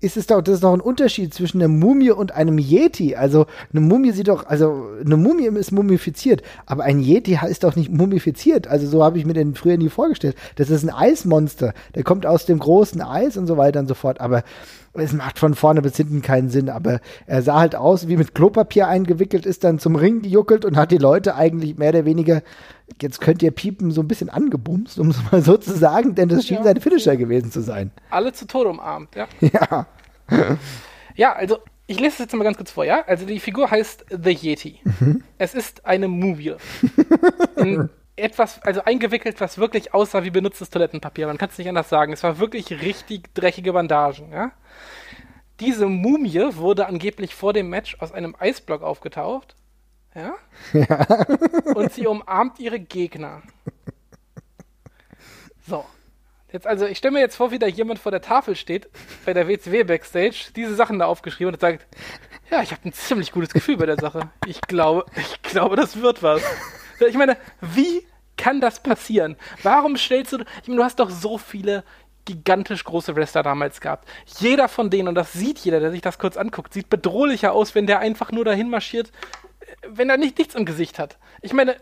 ist es doch, das ist doch ein Unterschied zwischen einer Mumie und einem Yeti. Also eine Mumie sieht doch, also eine Mumie ist mumifiziert, aber ein Yeti ist doch nicht mumifiziert. Also so habe ich mir den früher nie vorgestellt. Das ist ein Eismonster, der kommt aus dem großen Eis und so weiter und so fort. Aber es macht von vorne bis hinten keinen Sinn, aber er sah halt aus, wie mit Klopapier eingewickelt, ist dann zum Ring gejuckelt und hat die Leute eigentlich mehr oder weniger, jetzt könnt ihr piepen, so ein bisschen angebumst, um es mal so zu sagen, denn das schien ja. sein Finisher gewesen zu sein. Alle zu Tode umarmt, ja. Ja. ja, also ich lese es jetzt mal ganz kurz vor, ja? Also die Figur heißt The Yeti. Mhm. Es ist eine Mumie. In etwas, also eingewickelt, was wirklich aussah wie benutztes Toilettenpapier. Man kann es nicht anders sagen. Es war wirklich richtig dreckige Bandagen, ja? Diese Mumie wurde angeblich vor dem Match aus einem Eisblock aufgetaucht. Ja? ja. Und sie umarmt ihre Gegner. So. Jetzt also, ich stelle mir jetzt vor, wie da jemand vor der Tafel steht, bei der WCW Backstage, diese Sachen da aufgeschrieben und sagt, ja, ich habe ein ziemlich gutes Gefühl bei der Sache. Ich glaube, ich glaube, das wird was. Ich meine, wie kann das passieren? Warum stellst du, ich meine, du hast doch so viele gigantisch große Wrestler damals gehabt. Jeder von denen, und das sieht jeder, der sich das kurz anguckt, sieht bedrohlicher aus, wenn der einfach nur dahin marschiert, wenn er nicht nichts im Gesicht hat. Ich meine,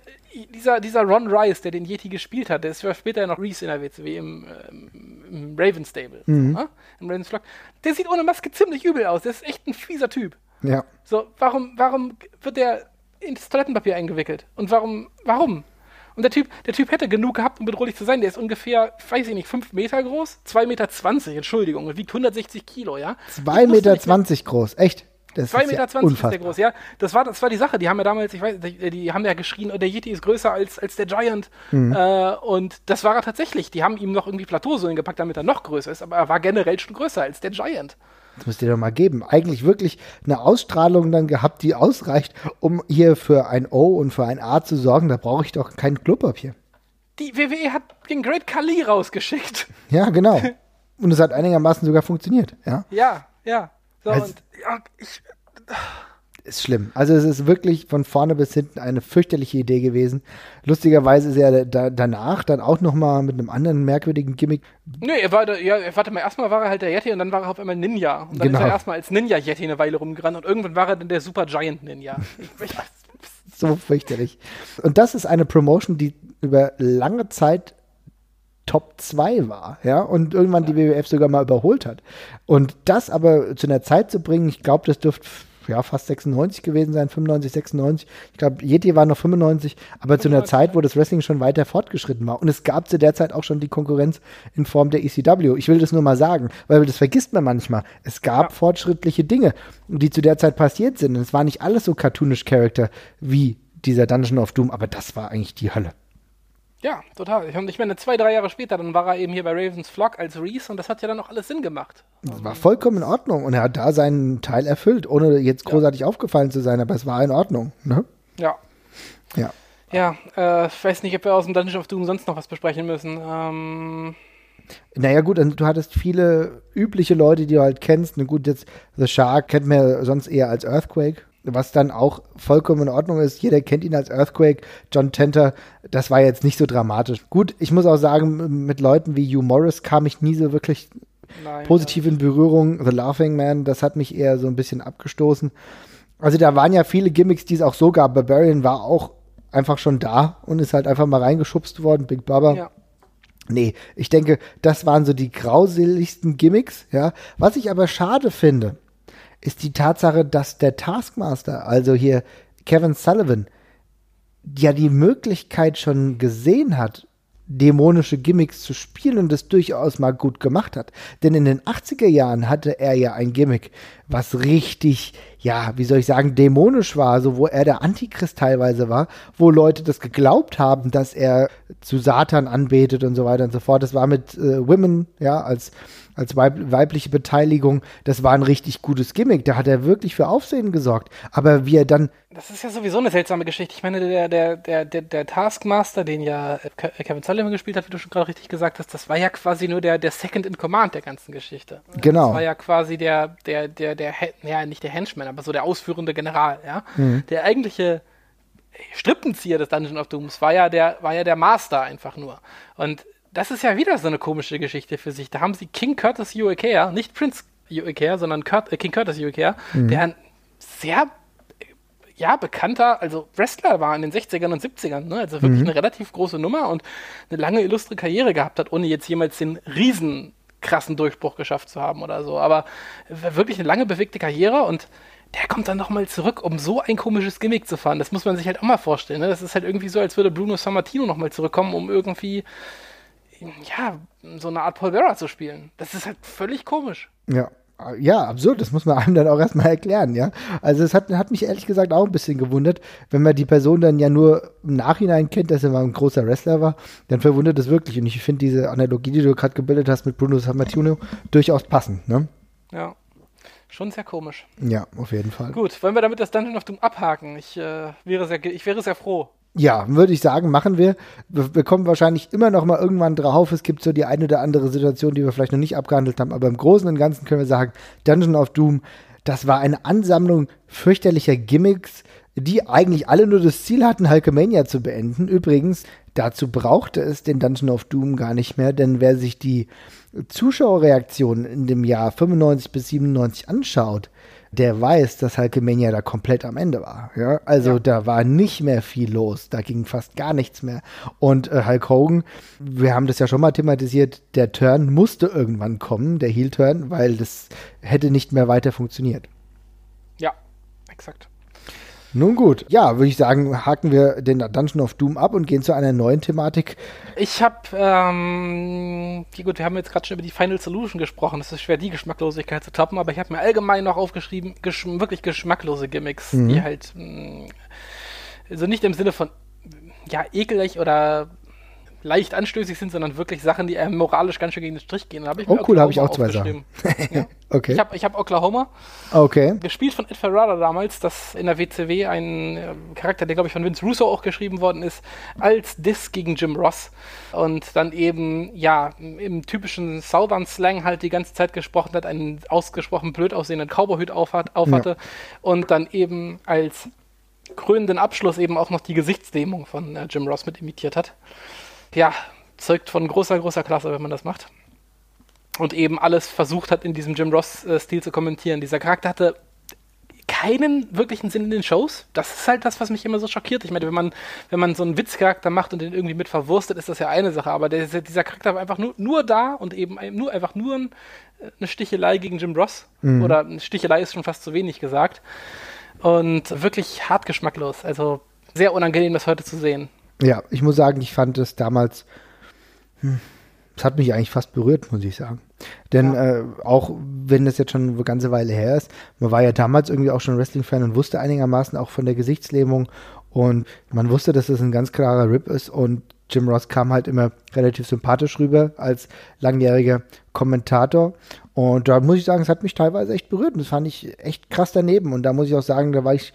dieser, dieser Ron Rice, der den Yeti gespielt hat, der ist ja später noch Reese in der WCW im, ähm, im Raven Stable, mhm. so, ne? im Ravens Flock. Der sieht ohne Maske ziemlich übel aus. Der ist echt ein fieser Typ. Ja. So, warum, warum wird der ins Toilettenpapier eingewickelt? Und warum, warum? Und der Typ, der Typ hätte genug gehabt, um bedrohlich zu sein. Der ist ungefähr, weiß ich nicht, 5 Meter groß? 2,20 Meter, Entschuldigung, und wiegt 160 Kilo, ja? 2,20 Meter groß, echt? 2,20 Meter ja ist der groß, ja. Das war, das war die Sache. Die haben ja damals, ich weiß, die, die haben ja geschrien, oh, der Yeti ist größer als, als der Giant. Mhm. Äh, und das war er tatsächlich. Die haben ihm noch irgendwie Plateausohlen gepackt, damit er noch größer ist, aber er war generell schon größer als der Giant. Das müsst ihr doch mal geben. Eigentlich wirklich eine Ausstrahlung dann gehabt, die ausreicht, um hier für ein O und für ein A zu sorgen. Da brauche ich doch kein Klopapier. Die WWE hat den Great Kali rausgeschickt. Ja, genau. Und es hat einigermaßen sogar funktioniert, ja? Ja, ja. So, also, und, ja, ich, ist schlimm. Also es ist wirklich von vorne bis hinten eine fürchterliche Idee gewesen. Lustigerweise ist er da, danach dann auch noch mal mit einem anderen merkwürdigen Gimmick. Nee, er war, da, ja, warte mal, erstmal war er halt der Yeti und dann war er auf einmal Ninja. Und dann genau. ist er erstmal als Ninja-Yeti eine Weile rumgerannt und irgendwann war er dann der Super Giant Ninja. so fürchterlich. Und das ist eine Promotion, die über lange Zeit Top 2 war, ja, und irgendwann ja. die WWF sogar mal überholt hat. Und das aber zu einer Zeit zu bringen, ich glaube, das dürfte ja, fast 96 gewesen sein, 95, 96. Ich glaube, Yeti war noch 95, aber 95, zu einer Zeit, wo das Wrestling schon weiter fortgeschritten war. Und es gab zu der Zeit auch schon die Konkurrenz in Form der ECW. Ich will das nur mal sagen, weil das vergisst man manchmal. Es gab ja. fortschrittliche Dinge, die zu der Zeit passiert sind. Und es war nicht alles so cartoonisch Charakter wie dieser Dungeon of Doom, aber das war eigentlich die Hölle. Ja, total. Und ich meine, zwei, drei Jahre später, dann war er eben hier bei Ravens Flock als Reese und das hat ja dann auch alles Sinn gemacht. Das war vollkommen in Ordnung und er hat da seinen Teil erfüllt, ohne jetzt großartig ja. aufgefallen zu sein, aber es war in Ordnung. Ne? Ja. Ja. Ja, äh, ich weiß nicht, ob wir aus dem Dungeon of Doom sonst noch was besprechen müssen. Ähm naja, gut, du hattest viele übliche Leute, die du halt kennst. Na gut, jetzt The Shark kennt man ja sonst eher als Earthquake was dann auch vollkommen in Ordnung ist. Jeder kennt ihn als Earthquake. John Tenter, das war jetzt nicht so dramatisch. Gut, ich muss auch sagen, mit Leuten wie Hugh Morris kam ich nie so wirklich Nein, positiv in Berührung. The Laughing Man, das hat mich eher so ein bisschen abgestoßen. Also da waren ja viele Gimmicks, die es auch so gab. Barbarian war auch einfach schon da und ist halt einfach mal reingeschubst worden. Big Baba. Ja. Nee, ich denke, das waren so die grauseligsten Gimmicks, ja. Was ich aber schade finde, ist die Tatsache, dass der Taskmaster, also hier Kevin Sullivan, ja die Möglichkeit schon gesehen hat, dämonische Gimmicks zu spielen und das durchaus mal gut gemacht hat. Denn in den 80er Jahren hatte er ja ein Gimmick, was richtig, ja, wie soll ich sagen, dämonisch war, so wo er der Antichrist teilweise war, wo Leute das geglaubt haben, dass er zu Satan anbetet und so weiter und so fort. Das war mit äh, Women, ja, als als weib weibliche Beteiligung, das war ein richtig gutes Gimmick. Da hat er wirklich für Aufsehen gesorgt. Aber wie er dann. Das ist ja sowieso eine seltsame Geschichte. Ich meine, der, der, der, der, der Taskmaster, den ja Kevin Sullivan gespielt hat, wie du schon gerade richtig gesagt hast, das war ja quasi nur der, der Second in Command der ganzen Geschichte. Genau. Das war ja quasi der, der, der, der, ja, nicht der Henchman, aber so der ausführende General, ja. Mhm. Der eigentliche Strippenzieher des Dungeon of Dooms war ja der, war ja der Master einfach nur. Und das ist ja wieder so eine komische Geschichte für sich. Da haben sie King Curtis Uekea, nicht Prince Uekea, sondern Kurt, äh, King Curtis Uekea, mhm. der ein sehr ja, bekannter, also Wrestler war in den 60ern und 70ern, ne? also wirklich mhm. eine relativ große Nummer und eine lange illustre Karriere gehabt hat, ohne jetzt jemals den riesen krassen Durchbruch geschafft zu haben oder so. Aber wirklich eine lange bewegte Karriere und der kommt dann nochmal zurück, um so ein komisches Gimmick zu fahren. Das muss man sich halt auch mal vorstellen. Ne? Das ist halt irgendwie so, als würde Bruno Sammartino nochmal zurückkommen, um irgendwie, ja, so eine Art Paul Vera zu spielen. Das ist halt völlig komisch. Ja, ja, absurd, das muss man einem dann auch erstmal erklären, ja. Also es hat, hat mich ehrlich gesagt auch ein bisschen gewundert, wenn man die Person dann ja nur im Nachhinein kennt, dass er mal ein großer Wrestler war, dann verwundert es wirklich. Und ich finde diese Analogie, die du gerade gebildet hast mit Bruno Sammartino, durchaus passend, ne? Ja. Schon sehr komisch. Ja, auf jeden Fall. Gut, wollen wir damit das Dungeon of Doom abhaken? Ich, äh, wäre, sehr, ich wäre sehr froh. Ja, würde ich sagen, machen wir. wir. kommen wahrscheinlich immer noch mal irgendwann drauf. Es gibt so die eine oder andere Situation, die wir vielleicht noch nicht abgehandelt haben, aber im Großen und Ganzen können wir sagen, Dungeon of Doom, das war eine Ansammlung fürchterlicher Gimmicks, die eigentlich alle nur das Ziel hatten, Hulkamania zu beenden. Übrigens, dazu brauchte es den Dungeon of Doom gar nicht mehr, denn wer sich die Zuschauerreaktionen in dem Jahr 95 bis 97 anschaut, der weiß, dass Hulkamania da komplett am Ende war. Ja? Also ja. da war nicht mehr viel los, da ging fast gar nichts mehr. Und äh, Hulk Hogan, wir haben das ja schon mal thematisiert, der Turn musste irgendwann kommen, der Heel-Turn, weil das hätte nicht mehr weiter funktioniert. Ja, exakt. Nun gut, ja, würde ich sagen, haken wir den Dungeon of Doom ab und gehen zu einer neuen Thematik. Ich habe, ähm, gut, wir haben jetzt gerade schon über die Final Solution gesprochen. Es ist schwer, die Geschmacklosigkeit zu toppen, aber ich habe mir allgemein noch aufgeschrieben, gesch wirklich geschmacklose Gimmicks, mhm. die halt, mh, mm, also nicht im Sinne von, ja, ekelig oder leicht anstößig sind, sondern wirklich Sachen, die einem moralisch ganz schön gegen den Strich gehen. Oh cool, habe ich auch zwei Sachen. ja. okay. Ich habe ich hab Oklahoma. Okay. Gespielt von Ed Ferrara damals, das in der WCW ein äh, Charakter, der glaube ich von Vince Russo auch geschrieben worden ist, als Diss gegen Jim Ross. Und dann eben, ja, im typischen Southern Slang halt die ganze Zeit gesprochen hat, einen ausgesprochen blöd aussehenden Cowboyhüt auf, hat, auf hatte. Ja. Und dann eben als krönenden Abschluss eben auch noch die Gesichtsdämung von äh, Jim Ross mit imitiert hat ja, zeugt von großer, großer Klasse, wenn man das macht. Und eben alles versucht hat, in diesem Jim Ross-Stil zu kommentieren. Dieser Charakter hatte keinen wirklichen Sinn in den Shows. Das ist halt das, was mich immer so schockiert. Ich meine, wenn man, wenn man so einen Witzcharakter macht und den irgendwie mit verwurstet, ist das ja eine Sache. Aber der, dieser Charakter war einfach nur, nur da und eben nur einfach nur ein, eine Stichelei gegen Jim Ross. Mhm. Oder eine Stichelei ist schon fast zu wenig gesagt. Und wirklich hart geschmacklos. Also sehr unangenehm, das heute zu sehen. Ja, ich muss sagen, ich fand es damals, hm, es hat mich eigentlich fast berührt, muss ich sagen. Denn ja. äh, auch wenn das jetzt schon eine ganze Weile her ist, man war ja damals irgendwie auch schon Wrestling-Fan und wusste einigermaßen auch von der Gesichtslähmung und man wusste, dass das ein ganz klarer Rip ist und Jim Ross kam halt immer relativ sympathisch rüber als langjähriger Kommentator. Und da muss ich sagen, es hat mich teilweise echt berührt und das fand ich echt krass daneben. Und da muss ich auch sagen, da war ich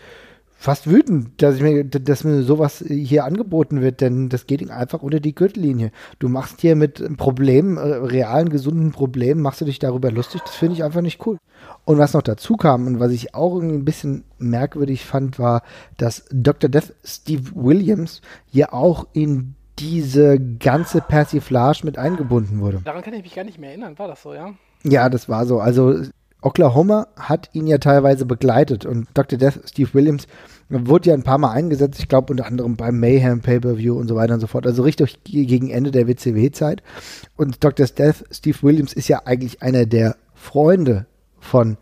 fast wütend, dass, ich mir, dass mir sowas hier angeboten wird, denn das geht einfach unter die Gürtellinie. Du machst hier mit Problemen, äh, realen, gesunden Problemen, machst du dich darüber lustig, das finde ich einfach nicht cool. Und was noch dazu kam und was ich auch irgendwie ein bisschen merkwürdig fand, war, dass Dr. Death Steve Williams hier auch in diese ganze Persiflage mit eingebunden wurde. Daran kann ich mich gar nicht mehr erinnern, war das so, ja? Ja, das war so. Also Oklahoma hat ihn ja teilweise begleitet und Dr. Death, Steve Williams, wurde ja ein paar Mal eingesetzt, ich glaube unter anderem beim Mayhem Pay-Per-View und so weiter und so fort, also richtig gegen Ende der WCW-Zeit. Und Dr. Death, Steve Williams ist ja eigentlich einer der Freunde von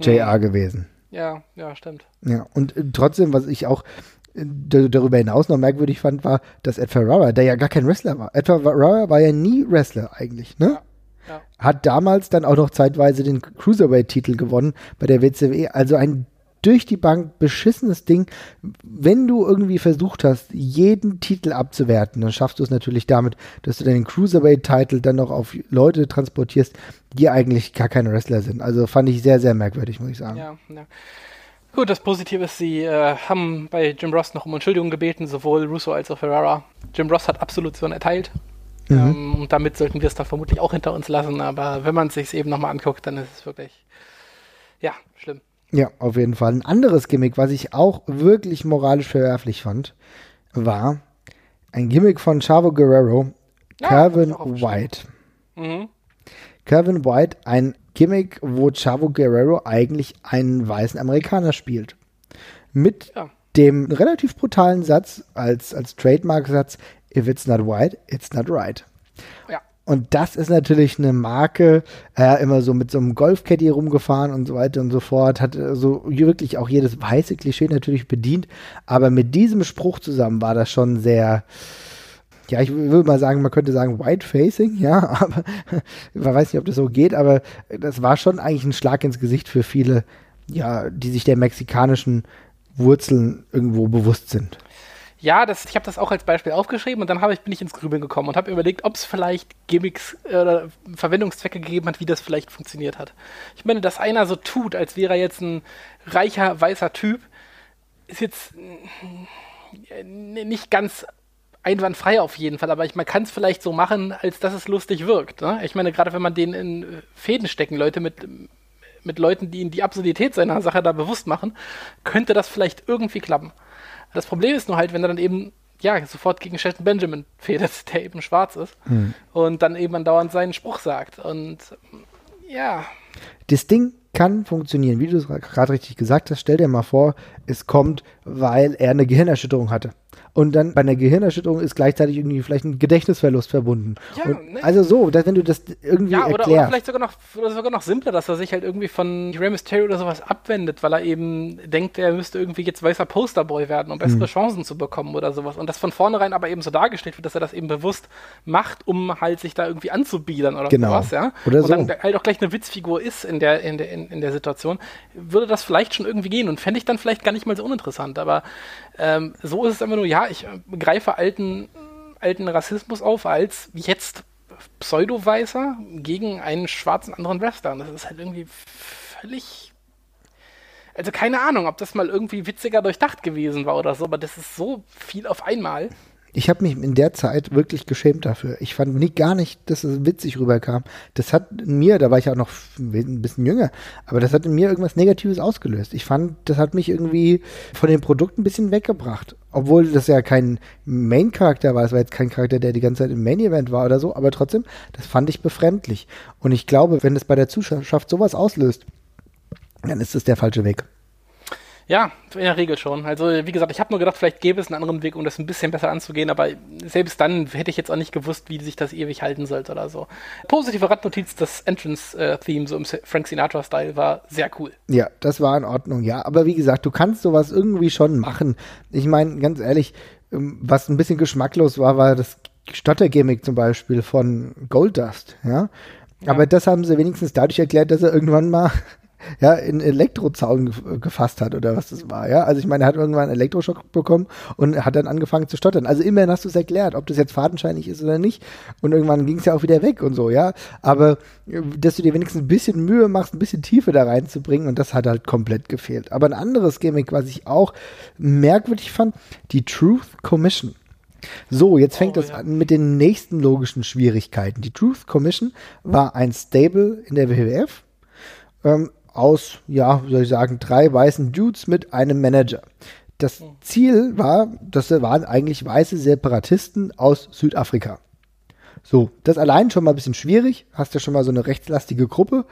JR mhm. gewesen. Ja, ja, stimmt. Ja, und äh, trotzdem, was ich auch äh, darüber hinaus noch merkwürdig fand, war, dass Ed Ferrara, der ja gar kein Wrestler war. Ed Ferrara war ja nie Wrestler eigentlich, ne? Ja. Hat damals dann auch noch zeitweise den Cruiserweight-Titel gewonnen bei der WCW. Also ein durch die Bank beschissenes Ding. Wenn du irgendwie versucht hast, jeden Titel abzuwerten, dann schaffst du es natürlich damit, dass du den Cruiserweight-Titel dann noch auf Leute transportierst, die eigentlich gar keine Wrestler sind. Also fand ich sehr, sehr merkwürdig, muss ich sagen. Ja, ja. Gut, das Positive ist, sie äh, haben bei Jim Ross noch um Entschuldigung gebeten, sowohl Russo als auch Ferrara. Jim Ross hat Absolution erteilt. Mhm. Ähm, und damit sollten wir es dann vermutlich auch hinter uns lassen. Aber wenn man es sich eben nochmal anguckt, dann ist es wirklich, ja, schlimm. Ja, auf jeden Fall. Ein anderes Gimmick, was ich auch wirklich moralisch verwerflich fand, war ein Gimmick von Chavo Guerrero, ja, Calvin White. Mhm. Calvin White, ein Gimmick, wo Chavo Guerrero eigentlich einen weißen Amerikaner spielt. Mit ja. dem relativ brutalen Satz als, als Trademark-Satz, if it's not white, it's not right. Ja. Und das ist natürlich eine Marke, äh, immer so mit so einem Golfcaddy rumgefahren und so weiter und so fort, hat äh, so wirklich auch jedes weiße Klischee natürlich bedient, aber mit diesem Spruch zusammen war das schon sehr, ja, ich würde mal sagen, man könnte sagen White Facing, ja, aber man weiß nicht, ob das so geht, aber das war schon eigentlich ein Schlag ins Gesicht für viele, ja, die sich der mexikanischen Wurzeln irgendwo bewusst sind. Ja, das, ich habe das auch als Beispiel aufgeschrieben und dann ich, bin ich ins Grübeln gekommen und habe überlegt, ob es vielleicht Gimmicks äh, oder Verwendungszwecke gegeben hat, wie das vielleicht funktioniert hat. Ich meine, dass einer so tut, als wäre er jetzt ein reicher, weißer Typ, ist jetzt äh, nicht ganz einwandfrei auf jeden Fall, aber ich, man kann es vielleicht so machen, als dass es lustig wirkt. Ne? Ich meine, gerade wenn man den in Fäden stecken, Leute mit, mit Leuten, die ihn die Absurdität seiner Sache da bewusst machen, könnte das vielleicht irgendwie klappen. Das Problem ist nur halt, wenn er dann eben ja, sofort gegen Shelton Benjamin fädelt, der eben schwarz ist hm. und dann eben andauernd seinen Spruch sagt. Und ja. Das Ding kann funktionieren, wie du es gerade richtig gesagt hast. Stell dir mal vor, es kommt, weil er eine Gehirnerschütterung hatte und dann bei einer Gehirnerschütterung ist gleichzeitig irgendwie vielleicht ein Gedächtnisverlust verbunden. Ja, ne? Also so, dass, wenn du das irgendwie ja, oder, oder, vielleicht sogar noch, oder sogar noch simpler, dass er sich halt irgendwie von Rey Mysterio oder sowas abwendet, weil er eben denkt, er müsste irgendwie jetzt weißer Posterboy werden, um bessere hm. Chancen zu bekommen oder sowas. Und das von vornherein aber eben so dargestellt wird, dass er das eben bewusst macht, um halt sich da irgendwie anzubiedern oder genau. sowas, ja. Oder und so. dann halt auch gleich eine Witzfigur ist in der, in der, in, in der Situation, würde das vielleicht schon irgendwie gehen und fände ich dann vielleicht gar nicht mal so uninteressant. Aber ähm, so ist es immer nur, ja, ich äh, greife alten, alten Rassismus auf als jetzt Pseudo-Weißer gegen einen schwarzen anderen Western. Das ist halt irgendwie völlig. Also keine Ahnung, ob das mal irgendwie witziger durchdacht gewesen war oder so, aber das ist so viel auf einmal. Ich habe mich in der Zeit wirklich geschämt dafür. Ich fand nie gar nicht, dass es witzig rüberkam. Das hat in mir, da war ich auch noch ein bisschen jünger, aber das hat in mir irgendwas Negatives ausgelöst. Ich fand, das hat mich irgendwie von dem Produkt ein bisschen weggebracht. Obwohl das ja kein Main-Charakter war, es war jetzt kein Charakter, der die ganze Zeit im Main-Event war oder so, aber trotzdem, das fand ich befremdlich. Und ich glaube, wenn es bei der Zuschauerschaft sowas auslöst, dann ist es der falsche Weg. Ja, in der Regel schon. Also, wie gesagt, ich habe nur gedacht, vielleicht gäbe es einen anderen Weg, um das ein bisschen besser anzugehen, aber selbst dann hätte ich jetzt auch nicht gewusst, wie sich das ewig halten sollte oder so. Positive Randnotiz, das Entrance-Theme, so im Frank Sinatra-Style, war sehr cool. Ja, das war in Ordnung, ja. Aber wie gesagt, du kannst sowas irgendwie schon machen. Ich meine, ganz ehrlich, ähm, was ein bisschen geschmacklos war, war das Stottergimmick zum Beispiel von Goldust, ja. Ja. Aber das haben sie wenigstens dadurch erklärt, dass er irgendwann mal ja, in Elektrozaun gefasst hat oder was das war, ja. Also ich meine, er hat irgendwann einen Elektroschock bekommen und hat dann angefangen zu stottern. Also immerhin hast du es erklärt, ob das jetzt fadenscheinig ist oder nicht. Und irgendwann ging es ja auch wieder weg und so, ja. Aber äh, dass du dir wenigstens ein bisschen Mühe machst, ein bisschen Tiefe da reinzubringen und das hat halt komplett gefehlt. Aber ein anderes Gimmick, was ich auch merkwürdig fand, die Truth Commission. So, jetzt fängt es oh, ja. an mit den nächsten logischen Schwierigkeiten. Die Truth Commission war ein Stable in der WWF. Ähm, aus, ja, wie soll ich sagen, drei weißen Dudes mit einem Manager. Das Ziel war, das waren eigentlich weiße Separatisten aus Südafrika. So, das allein schon mal ein bisschen schwierig. Hast ja schon mal so eine rechtslastige Gruppe,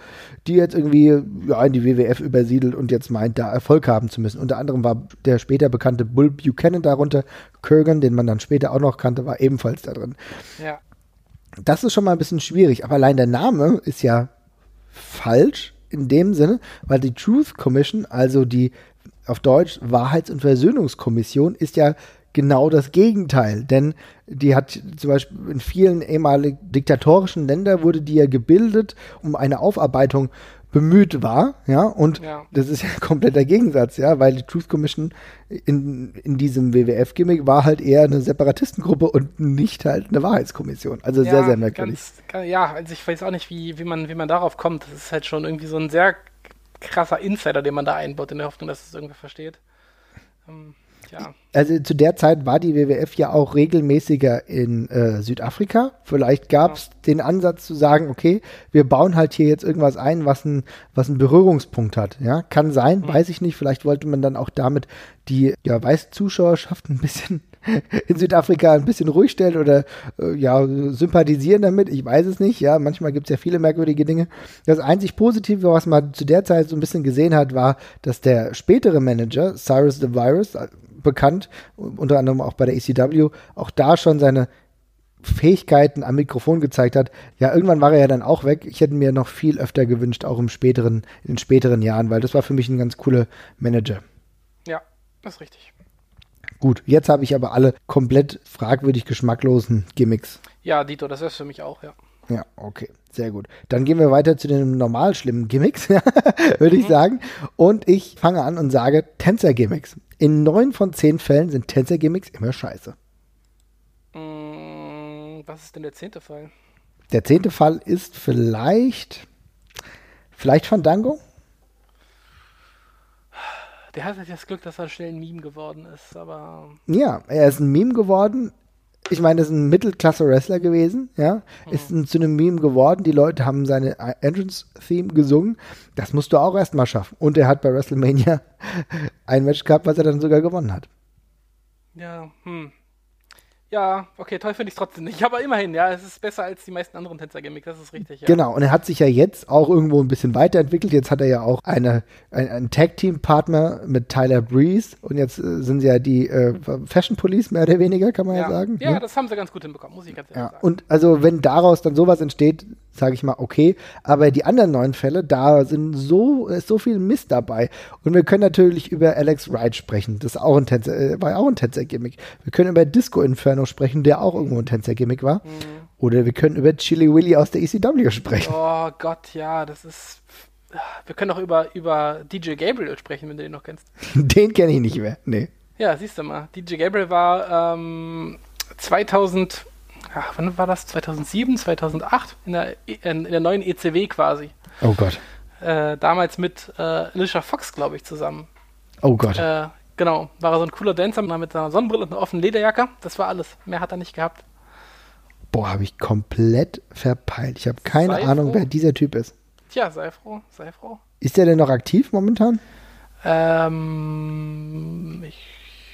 die jetzt irgendwie ja, in die WWF übersiedelt und jetzt meint, da Erfolg haben zu müssen. Unter anderem war der später bekannte Bull Buchanan darunter. Kurgan, den man dann später auch noch kannte, war ebenfalls da drin. Ja. Das ist schon mal ein bisschen schwierig, aber allein der Name ist ja falsch in dem Sinne, weil die Truth Commission, also die auf Deutsch Wahrheits- und Versöhnungskommission, ist ja genau das Gegenteil. Denn die hat zum Beispiel in vielen ehemaligen diktatorischen Ländern wurde die ja gebildet, um eine Aufarbeitung bemüht war, ja, und ja. das ist ja kompletter Gegensatz, ja, weil die Truth Commission in, in diesem WWF-Gimmick war halt eher eine Separatistengruppe und nicht halt eine Wahrheitskommission. Also ja, sehr, sehr merkwürdig. Ganz, ja, also ich weiß auch nicht, wie, wie, man, wie man darauf kommt. Das ist halt schon irgendwie so ein sehr krasser Insider, den man da einbaut, in der Hoffnung, dass es irgendwie versteht. Ähm, ja. Also zu der Zeit war die WWF ja auch regelmäßiger in äh, Südafrika. Vielleicht gab es ja. den Ansatz zu sagen, okay, wir bauen halt hier jetzt irgendwas ein, was, ein, was einen Berührungspunkt hat. Ja, kann sein, mhm. weiß ich nicht. Vielleicht wollte man dann auch damit die ja, weiße Zuschauerschaft ein bisschen in Südafrika ein bisschen ruhig stellen oder äh, ja, sympathisieren damit. Ich weiß es nicht. Ja, manchmal gibt es ja viele merkwürdige Dinge. Das einzig Positive, was man zu der Zeit so ein bisschen gesehen hat, war, dass der spätere Manager, Cyrus the Virus, bekannt, unter anderem auch bei der ECW, auch da schon seine Fähigkeiten am Mikrofon gezeigt hat. Ja, irgendwann war er ja dann auch weg. Ich hätte mir noch viel öfter gewünscht, auch im späteren, in späteren Jahren, weil das war für mich ein ganz cooler Manager. Ja, das ist richtig. Gut, jetzt habe ich aber alle komplett fragwürdig geschmacklosen Gimmicks. Ja, Dito, das ist für mich auch, ja. Ja, okay, sehr gut. Dann gehen wir weiter zu den normal schlimmen Gimmicks, würde ich mhm. sagen. Und ich fange an und sage Tänzer-Gimmicks. In neun von zehn Fällen sind Tänzer-Gimmicks immer scheiße. Mm, was ist denn der zehnte Fall? Der zehnte Fall ist vielleicht, vielleicht Fandango? Der hat das Glück, dass er schnell ein Meme geworden ist, aber. Ja, er ist ein Meme geworden. Ich meine, er ist ein Mittelklasse-Wrestler gewesen, ja. Mhm. Ist ein, Meme geworden. Die Leute haben seine Entrance-Theme gesungen. Das musst du auch erstmal schaffen. Und er hat bei WrestleMania ein Match gehabt, was er dann sogar gewonnen hat. Ja, hm. Ja, okay, toll finde ich es trotzdem nicht. Aber immerhin, ja, es ist besser als die meisten anderen Tänzer-Gimmicks, das ist richtig. Ja. Genau, und er hat sich ja jetzt auch irgendwo ein bisschen weiterentwickelt. Jetzt hat er ja auch eine, ein, einen Tag-Team-Partner mit Tyler Breeze und jetzt äh, sind sie ja die äh, Fashion Police, mehr oder weniger, kann man ja, ja sagen. Ja, ne? das haben sie ganz gut hinbekommen, muss ich ganz ehrlich ja. sagen. Und also, wenn daraus dann sowas entsteht, sage ich mal, okay. Aber die anderen neun Fälle, da sind so, ist so viel Mist dabei. Und wir können natürlich über Alex Wright sprechen. Das auch ein Tänzer, äh, war auch ein Tänzer-Gimmick. Wir können über Disco Inferno sprechen, der auch irgendwo ein Tänzer-Gimmick war. Mhm. Oder wir können über Chili Willy aus der ECW sprechen. Oh Gott, ja, das ist. Wir können auch über, über DJ Gabriel sprechen, wenn du den noch kennst. den kenne ich nicht mehr, nee. Ja, siehst du mal. DJ Gabriel war ähm, 2000 ach, wann war das? 2007, 2008? In der, in, in der neuen ECW quasi. Oh Gott. Äh, damals mit äh, Alicia Fox, glaube ich, zusammen. Oh Gott. Äh, genau, war er so ein cooler Dancer mit einer Sonnenbrille und einer offenen Lederjacke. Das war alles. Mehr hat er nicht gehabt. Boah, habe ich komplett verpeilt. Ich habe keine sei Ahnung, froh. wer dieser Typ ist. Tja, sei froh, sei froh. Ist der denn noch aktiv momentan? Ähm, ich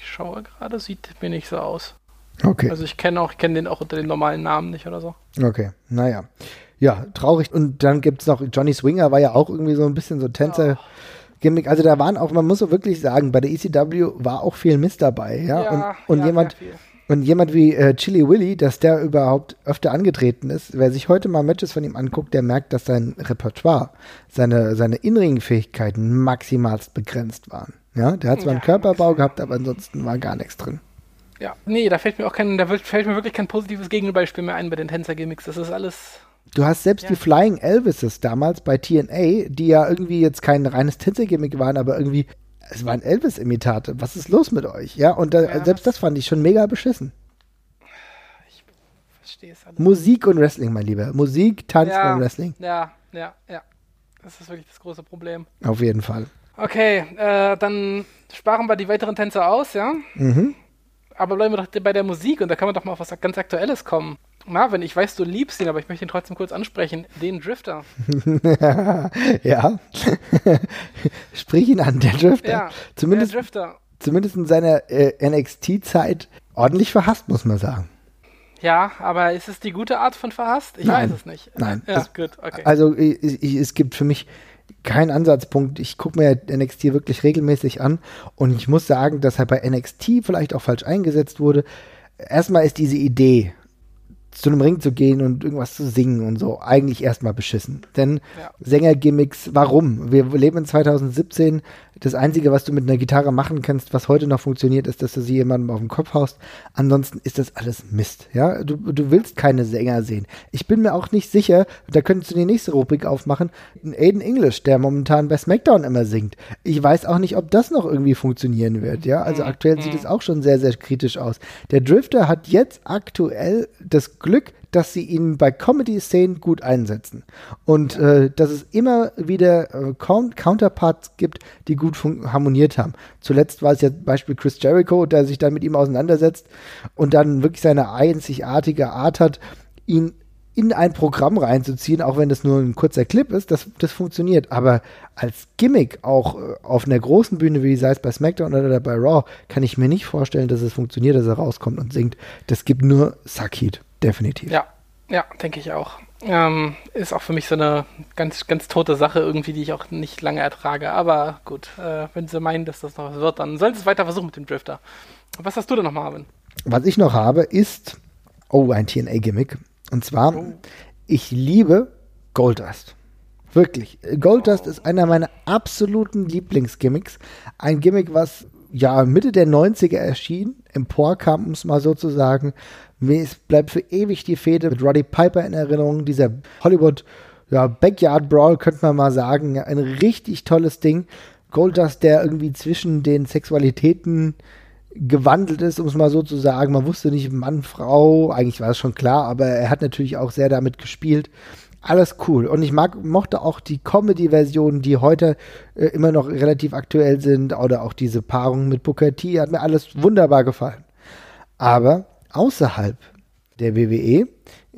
schaue gerade, sieht mir nicht so aus. Okay. Also ich kenne auch, ich kenne den auch unter den normalen Namen nicht oder so. Okay, naja. Ja, traurig. Und dann gibt es noch, Johnny Swinger war ja auch irgendwie so ein bisschen so Tänzer. Oh. Gimmick. Also da waren auch, man muss so wirklich sagen, bei der ECW war auch viel Mist dabei, ja. ja und, und ja, jemand, und jemand wie äh, Chili Willy, dass der überhaupt öfter angetreten ist, wer sich heute mal Matches von ihm anguckt, der merkt, dass sein Repertoire, seine, seine Inring-Fähigkeiten maximalst begrenzt waren. Ja, der hat zwar ja, einen Körperbau gehabt, aber ansonsten war gar nichts drin. Ja, nee, da fällt mir auch kein, da fällt mir wirklich kein positives Gegenbeispiel mehr ein bei den Tänzer-Gimmicks. Das ist alles. Du hast selbst ja. die Flying Elvises damals bei TNA, die ja irgendwie jetzt kein reines Tänzer-Gimmick waren, aber irgendwie, es waren Elvis-Imitate. Was ist los mit euch? Ja, und da, ja, selbst das fand ich schon mega beschissen. Ich verstehe es alles. Musik und Wrestling, mein Lieber. Musik, Tanz ja, und Wrestling. Ja, ja, ja. Das ist wirklich das große Problem. Auf jeden Fall. Okay, äh, dann sparen wir die weiteren Tänzer aus, ja? Mhm aber bleiben wir doch bei der Musik und da kann man doch mal auf was ganz Aktuelles kommen. Marvin, ich weiß, du liebst ihn, aber ich möchte ihn trotzdem kurz ansprechen. Den Drifter. ja. Sprich ihn an, der Drifter. Ja, zumindest, der Drifter. Zumindest in seiner äh, NXT-Zeit ordentlich verhasst, muss man sagen. Ja, aber ist es die gute Art von verhasst? Ich Nein. weiß es nicht. Nein. Ja, es, gut, okay. Also ich, ich, es gibt für mich kein Ansatzpunkt. Ich gucke mir NXT wirklich regelmäßig an und ich muss sagen, dass er bei NXT vielleicht auch falsch eingesetzt wurde. Erstmal ist diese Idee, zu einem Ring zu gehen und irgendwas zu singen und so, eigentlich erstmal beschissen. Denn ja. Sängergimmicks, warum? Wir leben in 2017. Das Einzige, was du mit einer Gitarre machen kannst, was heute noch funktioniert, ist, dass du sie jemandem auf den Kopf haust. Ansonsten ist das alles Mist. Ja, du, du willst keine Sänger sehen. Ich bin mir auch nicht sicher, da könntest du die nächste Rubrik aufmachen, Aiden English, der momentan bei SmackDown immer singt. Ich weiß auch nicht, ob das noch irgendwie funktionieren wird. Ja, also mhm. aktuell sieht mhm. es auch schon sehr, sehr kritisch aus. Der Drifter hat jetzt aktuell das Glück, dass sie ihn bei Comedy-Szenen gut einsetzen. Und äh, dass es immer wieder äh, Counterparts gibt, die gut harmoniert haben. Zuletzt war es ja Beispiel Chris Jericho, der sich dann mit ihm auseinandersetzt und dann wirklich seine einzigartige Art hat, ihn in ein Programm reinzuziehen, auch wenn das nur ein kurzer Clip ist, das, das funktioniert. Aber als Gimmick auch äh, auf einer großen Bühne, wie sei es bei SmackDown oder bei Raw, kann ich mir nicht vorstellen, dass es funktioniert, dass er rauskommt und singt. Das gibt nur Suckheat, definitiv. Ja, ja, denke ich auch. Ähm, ist auch für mich so eine ganz, ganz tote Sache irgendwie, die ich auch nicht lange ertrage. Aber gut, äh, wenn sie meinen, dass das noch was wird, dann sollen sie es weiter versuchen mit dem Drifter. Was hast du denn noch, Marvin? Was ich noch habe, ist Oh, ein TNA-Gimmick. Und zwar, oh. ich liebe Goldust. Wirklich. Goldust oh. ist einer meiner absoluten Lieblingsgimmicks. Ein Gimmick, was ja Mitte der 90er erschien, emporkam, um es mal so zu sagen. Es bleibt für ewig die Fehde mit Roddy Piper in Erinnerung. Dieser Hollywood ja, Backyard Brawl, könnte man mal sagen. Ein richtig tolles Ding. Goldust, der irgendwie zwischen den Sexualitäten gewandelt ist, um es mal so zu sagen. Man wusste nicht Mann, Frau, eigentlich war es schon klar, aber er hat natürlich auch sehr damit gespielt. Alles cool. Und ich mag, mochte auch die Comedy-Versionen, die heute äh, immer noch relativ aktuell sind, oder auch diese Paarung mit Booker T, hat mir alles wunderbar gefallen. Aber außerhalb der WWE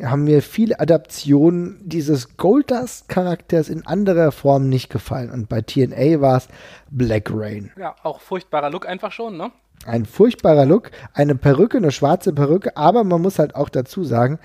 haben mir viele Adaptionen dieses Goldust-Charakters in anderer Form nicht gefallen. Und bei TNA war es Black Rain. Ja, auch furchtbarer Look einfach schon, ne? Ein furchtbarer Look, eine Perücke, eine schwarze Perücke, aber man muss halt auch dazu sagen,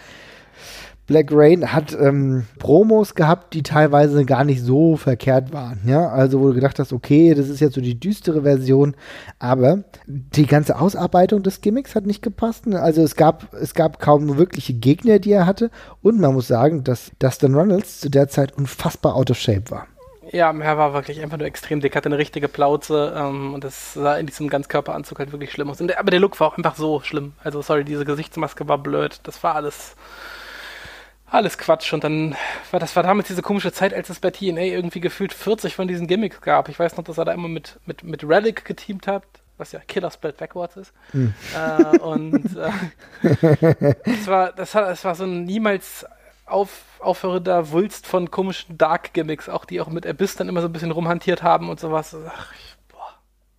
Black Rain hat ähm, Promos gehabt, die teilweise gar nicht so verkehrt waren. Ja, also wo du gedacht hast, okay, das ist jetzt so die düstere Version, aber die ganze Ausarbeitung des Gimmicks hat nicht gepasst. Ne? Also es gab, es gab kaum wirkliche Gegner, die er hatte. Und man muss sagen, dass Dustin Runnels zu der Zeit unfassbar out of shape war. Ja, er war wirklich einfach nur extrem dick, hatte eine richtige Plauze ähm, und das sah in diesem Ganzkörperanzug halt wirklich schlimm aus. Der, aber der Look war auch einfach so schlimm. Also sorry, diese Gesichtsmaske war blöd. Das war alles alles Quatsch. Und dann war das war damals diese komische Zeit, als es bei TNA irgendwie gefühlt 40 von diesen Gimmicks gab. Ich weiß noch, dass er da immer mit, mit, mit Relic geteamt hat, was ja Killer Split Backwards ist. Mhm. Äh, und äh, das, war, das, hat, das war so ein niemals auf, aufhörender Wulst von komischen Dark-Gimmicks, auch die auch mit Abyss dann immer so ein bisschen rumhantiert haben und sowas. Ach, ich, boah,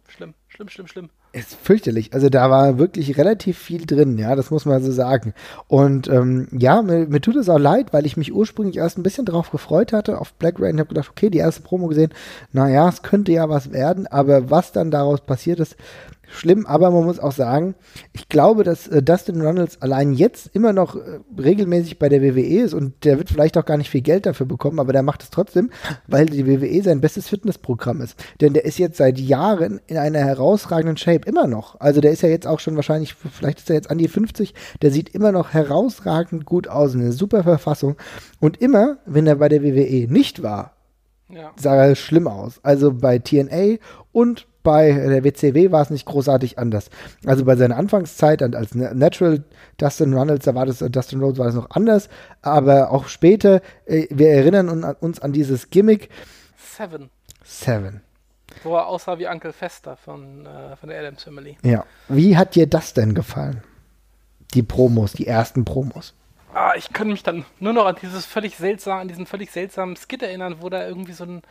schlimm, schlimm, schlimm, schlimm ist fürchterlich. Also da war wirklich relativ viel drin, ja, das muss man so sagen. Und ähm, ja, mir, mir, tut es auch leid, weil ich mich ursprünglich erst ein bisschen darauf gefreut hatte, auf Black Rain. Ich habe gedacht, okay, die erste Promo gesehen, naja, es könnte ja was werden, aber was dann daraus passiert ist, schlimm, aber man muss auch sagen, ich glaube, dass äh, Dustin Runnels allein jetzt immer noch äh, regelmäßig bei der WWE ist und der wird vielleicht auch gar nicht viel Geld dafür bekommen, aber der macht es trotzdem, weil die WWE sein bestes Fitnessprogramm ist. Denn der ist jetzt seit Jahren in einer herausragenden Shape, immer noch. Also der ist ja jetzt auch schon wahrscheinlich, vielleicht ist er jetzt an die 50, der sieht immer noch herausragend gut aus, in einer super Verfassung. Und immer, wenn er bei der WWE nicht war, ja. sah er schlimm aus. Also bei TNA und bei der WCW war es nicht großartig anders. Also bei seiner Anfangszeit als Natural Dustin Runnels, da war das, äh, Dustin Rhodes war das noch anders, aber auch später, äh, wir erinnern uns an dieses Gimmick. Seven. Seven. Wo er aussah wie Uncle Fester von, äh, von der Adams Family. Ja. Wie hat dir das denn gefallen? Die Promos, die ersten Promos. Ah, ich kann mich dann nur noch an dieses völlig seltsam, an diesen völlig seltsamen Skit erinnern, wo da irgendwie so ein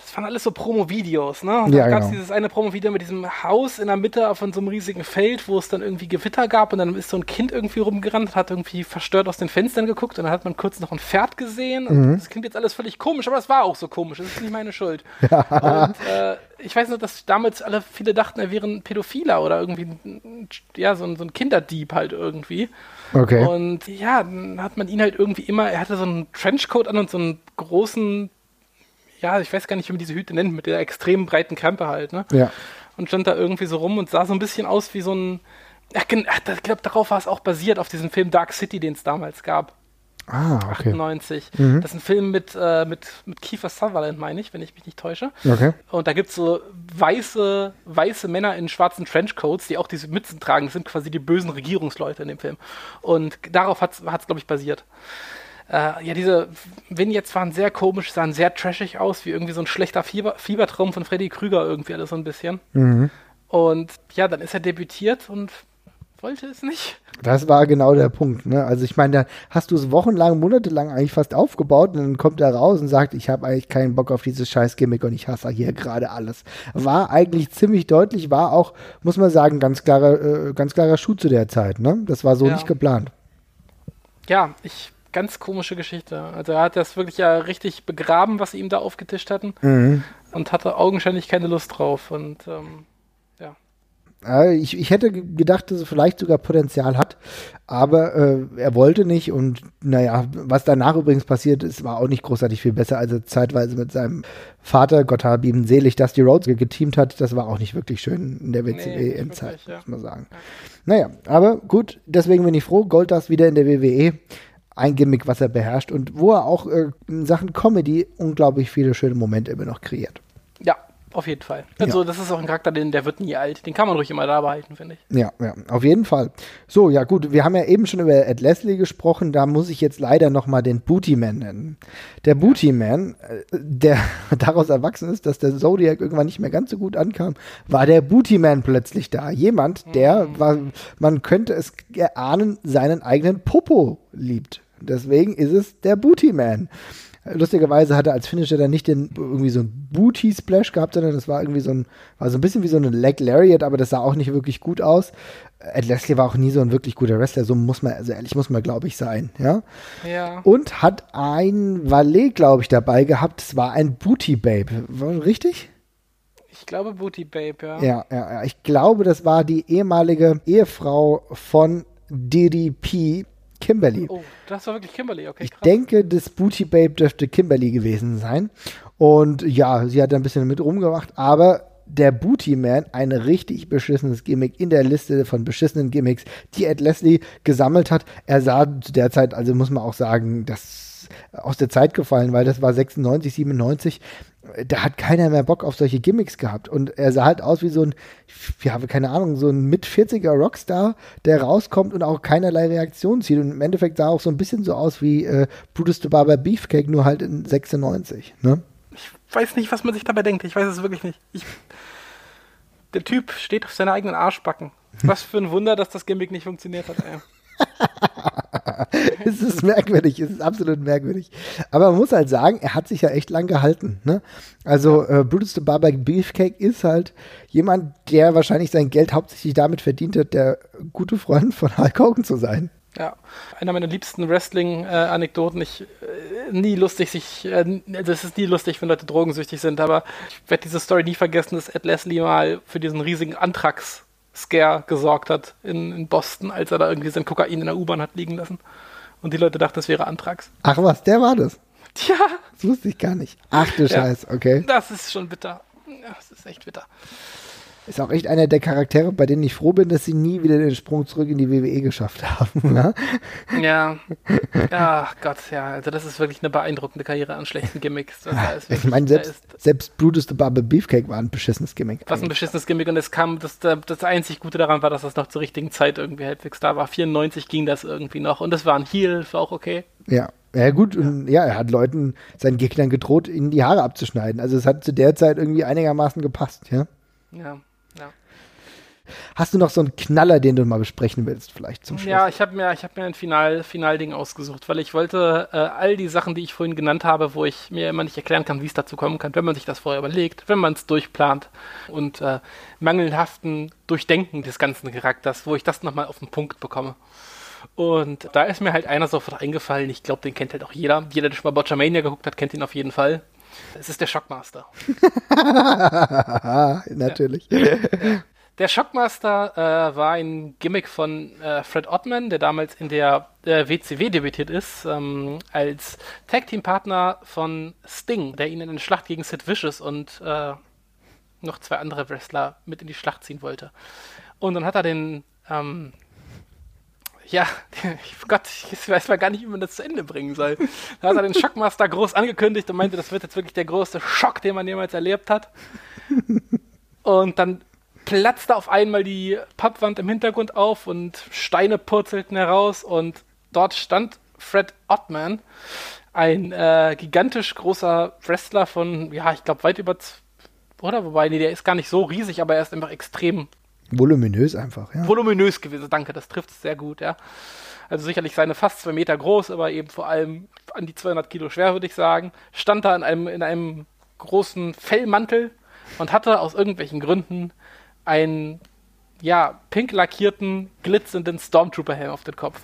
das waren alles so Promo-Videos, ne? Und ja, da gab es genau. dieses eine Promo-Video mit diesem Haus in der Mitte von so einem riesigen Feld, wo es dann irgendwie Gewitter gab und dann ist so ein Kind irgendwie rumgerannt, hat irgendwie verstört aus den Fenstern geguckt und dann hat man kurz noch ein Pferd gesehen. Mhm. Das klingt jetzt alles völlig komisch, aber das war auch so komisch. Das ist nicht meine Schuld. Und äh, ich weiß nur, dass damals alle viele dachten, er wäre ein Pädophiler oder irgendwie ja, so ein, so ein Kinderdieb halt irgendwie. Okay. Und ja, dann hat man ihn halt irgendwie immer, er hatte so einen Trenchcoat an und so einen großen ja, ich weiß gar nicht, wie man diese Hüte nennt, mit der extrem breiten Krempe halt, ne? Ja. Und stand da irgendwie so rum und sah so ein bisschen aus wie so ein. Ach, ich glaube, darauf war es auch basiert, auf diesem Film Dark City, den es damals gab. Ah, okay. 98. Mhm. Das ist ein Film mit, äh, mit, mit Kiefer Sutherland, meine ich, wenn ich mich nicht täusche. Okay. Und da gibt es so weiße, weiße Männer in schwarzen Trenchcoats, die auch diese Mützen tragen. Das sind quasi die bösen Regierungsleute in dem Film. Und darauf hat es, glaube ich, basiert. Äh, ja, diese Vignettes waren sehr komisch, sahen sehr trashig aus, wie irgendwie so ein schlechter Fieber Fiebertraum von Freddy Krüger irgendwie alles so ein bisschen. Mhm. Und ja, dann ist er debütiert und wollte es nicht. Das war genau der Punkt. Ne? Also ich meine, da hast du es wochenlang, monatelang eigentlich fast aufgebaut und dann kommt er raus und sagt, ich habe eigentlich keinen Bock auf dieses scheiß Gimmick und ich hasse hier gerade alles. War eigentlich ziemlich deutlich, war auch, muss man sagen, ganz klarer, äh, ganz klarer Schuh zu der Zeit. Ne? Das war so ja. nicht geplant. Ja, ich ganz komische Geschichte. Also er hat das wirklich ja richtig begraben, was sie ihm da aufgetischt hatten. Mhm. Und hatte augenscheinlich keine Lust drauf. Und ähm, ja. Ich, ich hätte gedacht, dass er vielleicht sogar Potenzial hat, aber äh, er wollte nicht und naja, was danach übrigens passiert ist, war auch nicht großartig viel besser, als er zeitweise mit seinem Vater, Gott habe ihm selig, dass die Rhodes geteamt hat, das war auch nicht wirklich schön in der WCW-Endzeit, nee, ja. muss man sagen. Ja. Naja, aber gut, deswegen bin ich froh, Goldust wieder in der WWE, ein Gimmick, was er beherrscht und wo er auch äh, in Sachen Comedy unglaublich viele schöne Momente immer noch kreiert. Ja, auf jeden Fall. Also, ja. das ist auch ein Charakter, den, der wird nie alt. Den kann man ruhig immer da behalten, finde ich. Ja, ja, auf jeden Fall. So, ja, gut. Wir haben ja eben schon über Ed Leslie gesprochen. Da muss ich jetzt leider nochmal den Booty-Man nennen. Der Booty-Man, äh, der daraus erwachsen ist, dass der Zodiac irgendwann nicht mehr ganz so gut ankam, war der Booty-Man plötzlich da. Jemand, der, mhm. war, man könnte es erahnen, seinen eigenen Popo liebt. Deswegen ist es der Booty-Man. Lustigerweise hat er als Finisher dann nicht den irgendwie so ein Booty Splash gehabt, sondern das war irgendwie so ein, war so ein bisschen wie so eine Leg Lariat, aber das sah auch nicht wirklich gut aus. Ed Leslie war auch nie so ein wirklich guter Wrestler, so muss man, also ehrlich muss man, glaube ich, sein, ja. Ja. Und hat ein Valet, glaube ich, dabei gehabt. Es war ein Booty Babe. War richtig? Ich glaube Booty Babe, ja. Ja, ja, ja. Ich glaube, das war die ehemalige Ehefrau von DDP, Kimberly. Oh, das war wirklich Kimberly, okay. Krass. Ich denke, das Booty Babe dürfte Kimberly gewesen sein. Und ja, sie hat ein bisschen mit rumgemacht, aber der Booty Man, ein richtig beschissenes Gimmick in der Liste von beschissenen Gimmicks, die Ed Leslie gesammelt hat. Er sah zu der Zeit, also muss man auch sagen, das aus der Zeit gefallen, weil das war 96, 97 da hat keiner mehr Bock auf solche Gimmicks gehabt. Und er sah halt aus wie so ein, ja, keine Ahnung, so ein mit 40er Rockstar, der rauskommt und auch keinerlei Reaktion zieht. Und im Endeffekt sah auch so ein bisschen so aus wie äh, Brutus the Barber Beefcake, nur halt in 96. Ne? Ich weiß nicht, was man sich dabei denkt. Ich weiß es wirklich nicht. Ich, der Typ steht auf seine eigenen Arschbacken. Was für ein Wunder, dass das Gimmick nicht funktioniert hat. Ey. es ist merkwürdig, es ist absolut merkwürdig. Aber man muss halt sagen, er hat sich ja echt lang gehalten. Ne? Also äh, Brutus the Barber Beefcake ist halt jemand, der wahrscheinlich sein Geld hauptsächlich damit verdient hat, der gute Freund von Hulk Hogan zu sein. Ja, einer meiner liebsten Wrestling-Anekdoten. Ich äh, nie lustig, sich, äh, es ist nie lustig, wenn Leute drogensüchtig sind, aber ich werde diese Story nie vergessen, dass Ed Leslie mal für diesen riesigen Antrax Scare gesorgt hat in, in Boston, als er da irgendwie sein Kokain in der U-Bahn hat liegen lassen. Und die Leute dachten, das wäre Antrax. Ach was, der war das? Tja. Das wusste ich gar nicht. Ach du ja, Scheiß, okay. Das ist schon bitter. Das ist echt bitter. Ist auch echt einer der Charaktere, bei denen ich froh bin, dass sie nie wieder den Sprung zurück in die WWE geschafft haben. Ne? Ja. Ach Gott, ja. Also das ist wirklich eine beeindruckende Karriere an schlechten Gimmicks. Wirklich, ich meine, selbst, selbst Brutus the Barber Beefcake war ein beschissenes Gimmick. Was ein beschissenes Gimmick und es kam, das, das einzig Gute daran war, dass das noch zur richtigen Zeit irgendwie halbwegs da war. 94 ging das irgendwie noch und das war ein Heel, war auch okay. Ja, ja, gut, ja. und ja, er hat Leuten, seinen Gegnern gedroht, ihnen die Haare abzuschneiden. Also es hat zu der Zeit irgendwie einigermaßen gepasst, ja. Ja. Ja. Hast du noch so einen Knaller, den du mal besprechen willst, vielleicht zum Schluss? Ja, ich habe mir, hab mir ein Final, Finalding ausgesucht, weil ich wollte äh, all die Sachen, die ich vorhin genannt habe, wo ich mir immer nicht erklären kann, wie es dazu kommen kann, wenn man sich das vorher überlegt, wenn man es durchplant und äh, mangelhaften Durchdenken des ganzen Charakters, wo ich das nochmal auf den Punkt bekomme. Und da ist mir halt einer sofort eingefallen, ich glaube, den kennt halt auch jeder. Jeder, der schon mal Botchamania geguckt hat, kennt ihn auf jeden Fall. Es ist der Shockmaster. Natürlich. Ja. Der Shockmaster äh, war ein Gimmick von äh, Fred Ottman, der damals in der äh, WCW debütiert ist, ähm, als Tag-Team-Partner von Sting, der ihn in eine Schlacht gegen Sid Vicious und äh, noch zwei andere Wrestler mit in die Schlacht ziehen wollte. Und dann hat er den ähm, ja, Gott, ich weiß mal gar nicht, wie man das zu Ende bringen soll. Da hat er den Schockmaster groß angekündigt und meinte, das wird jetzt wirklich der größte Schock, den man jemals erlebt hat. Und dann platzte auf einmal die Pappwand im Hintergrund auf und Steine purzelten heraus und dort stand Fred Ottman, ein äh, gigantisch großer Wrestler von, ja, ich glaube weit über, oder? Wobei, nee, der ist gar nicht so riesig, aber er ist einfach extrem Voluminös einfach, ja. Voluminös gewesen, danke, das trifft es sehr gut, ja. Also sicherlich seine fast zwei Meter groß, aber eben vor allem an die 200 Kilo schwer, würde ich sagen. Stand da in einem, in einem großen Fellmantel und hatte aus irgendwelchen Gründen einen, ja, pink lackierten, glitzernden Stormtrooper-Helm auf den Kopf.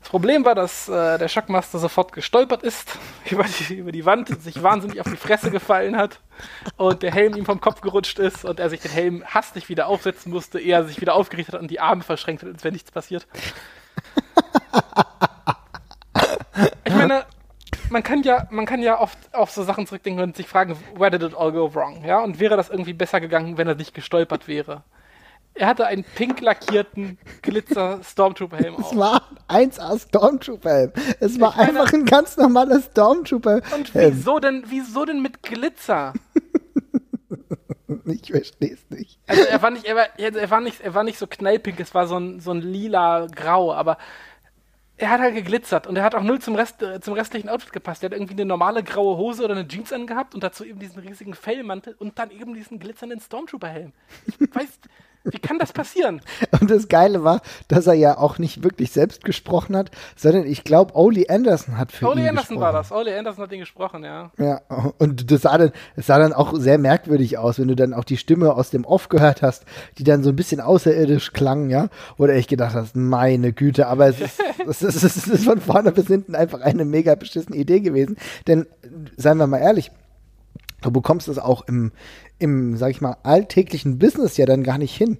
Das Problem war, dass äh, der Shockmaster sofort gestolpert ist über die, über die Wand, sich wahnsinnig auf die Fresse gefallen hat und der Helm ihm vom Kopf gerutscht ist und er sich den Helm hastig wieder aufsetzen musste, ehe er sich wieder aufgerichtet hat und die Arme verschränkt hat, als wäre nichts passiert. Ich meine, man kann ja, man kann ja oft auf so Sachen zurückdenken und sich fragen, where did it all go wrong? Ja, und wäre das irgendwie besser gegangen, wenn er nicht gestolpert wäre? Er hatte einen pink lackierten Glitzer Stormtrooper Helm auf. Es war 1A Stormtrooper Helm. Es war meine, einfach ein ganz normaler Stormtrooper Helm. Und wieso denn, wieso denn mit Glitzer? ich verstehe es nicht. Also er war nicht, er war, er war nicht, er war nicht so knallpink, es war so ein, so ein lila Grau, aber er hat halt geglitzert und er hat auch null zum, Rest, äh, zum restlichen Outfit gepasst. Er hat irgendwie eine normale graue Hose oder eine Jeans angehabt und dazu eben diesen riesigen Fellmantel und dann eben diesen glitzernden Stormtrooper-Helm. Ich weiß, wie kann das passieren? Und das Geile war, dass er ja auch nicht wirklich selbst gesprochen hat, sondern ich glaube, Oli Anderson hat für Oli ihn Anderson gesprochen. war das. Oli Anderson hat ihn gesprochen, ja. Ja, und das sah dann, das sah dann auch sehr merkwürdig aus, wenn du dann auch die Stimme aus dem Off gehört hast, die dann so ein bisschen außerirdisch klang, ja. Oder ich gedacht hast, meine Güte, aber es ist, es ist, es ist von vorne bis hinten einfach eine mega beschissene Idee gewesen. Denn, seien wir mal ehrlich, du bekommst es auch im, im, sag ich mal, alltäglichen Business ja dann gar nicht hin,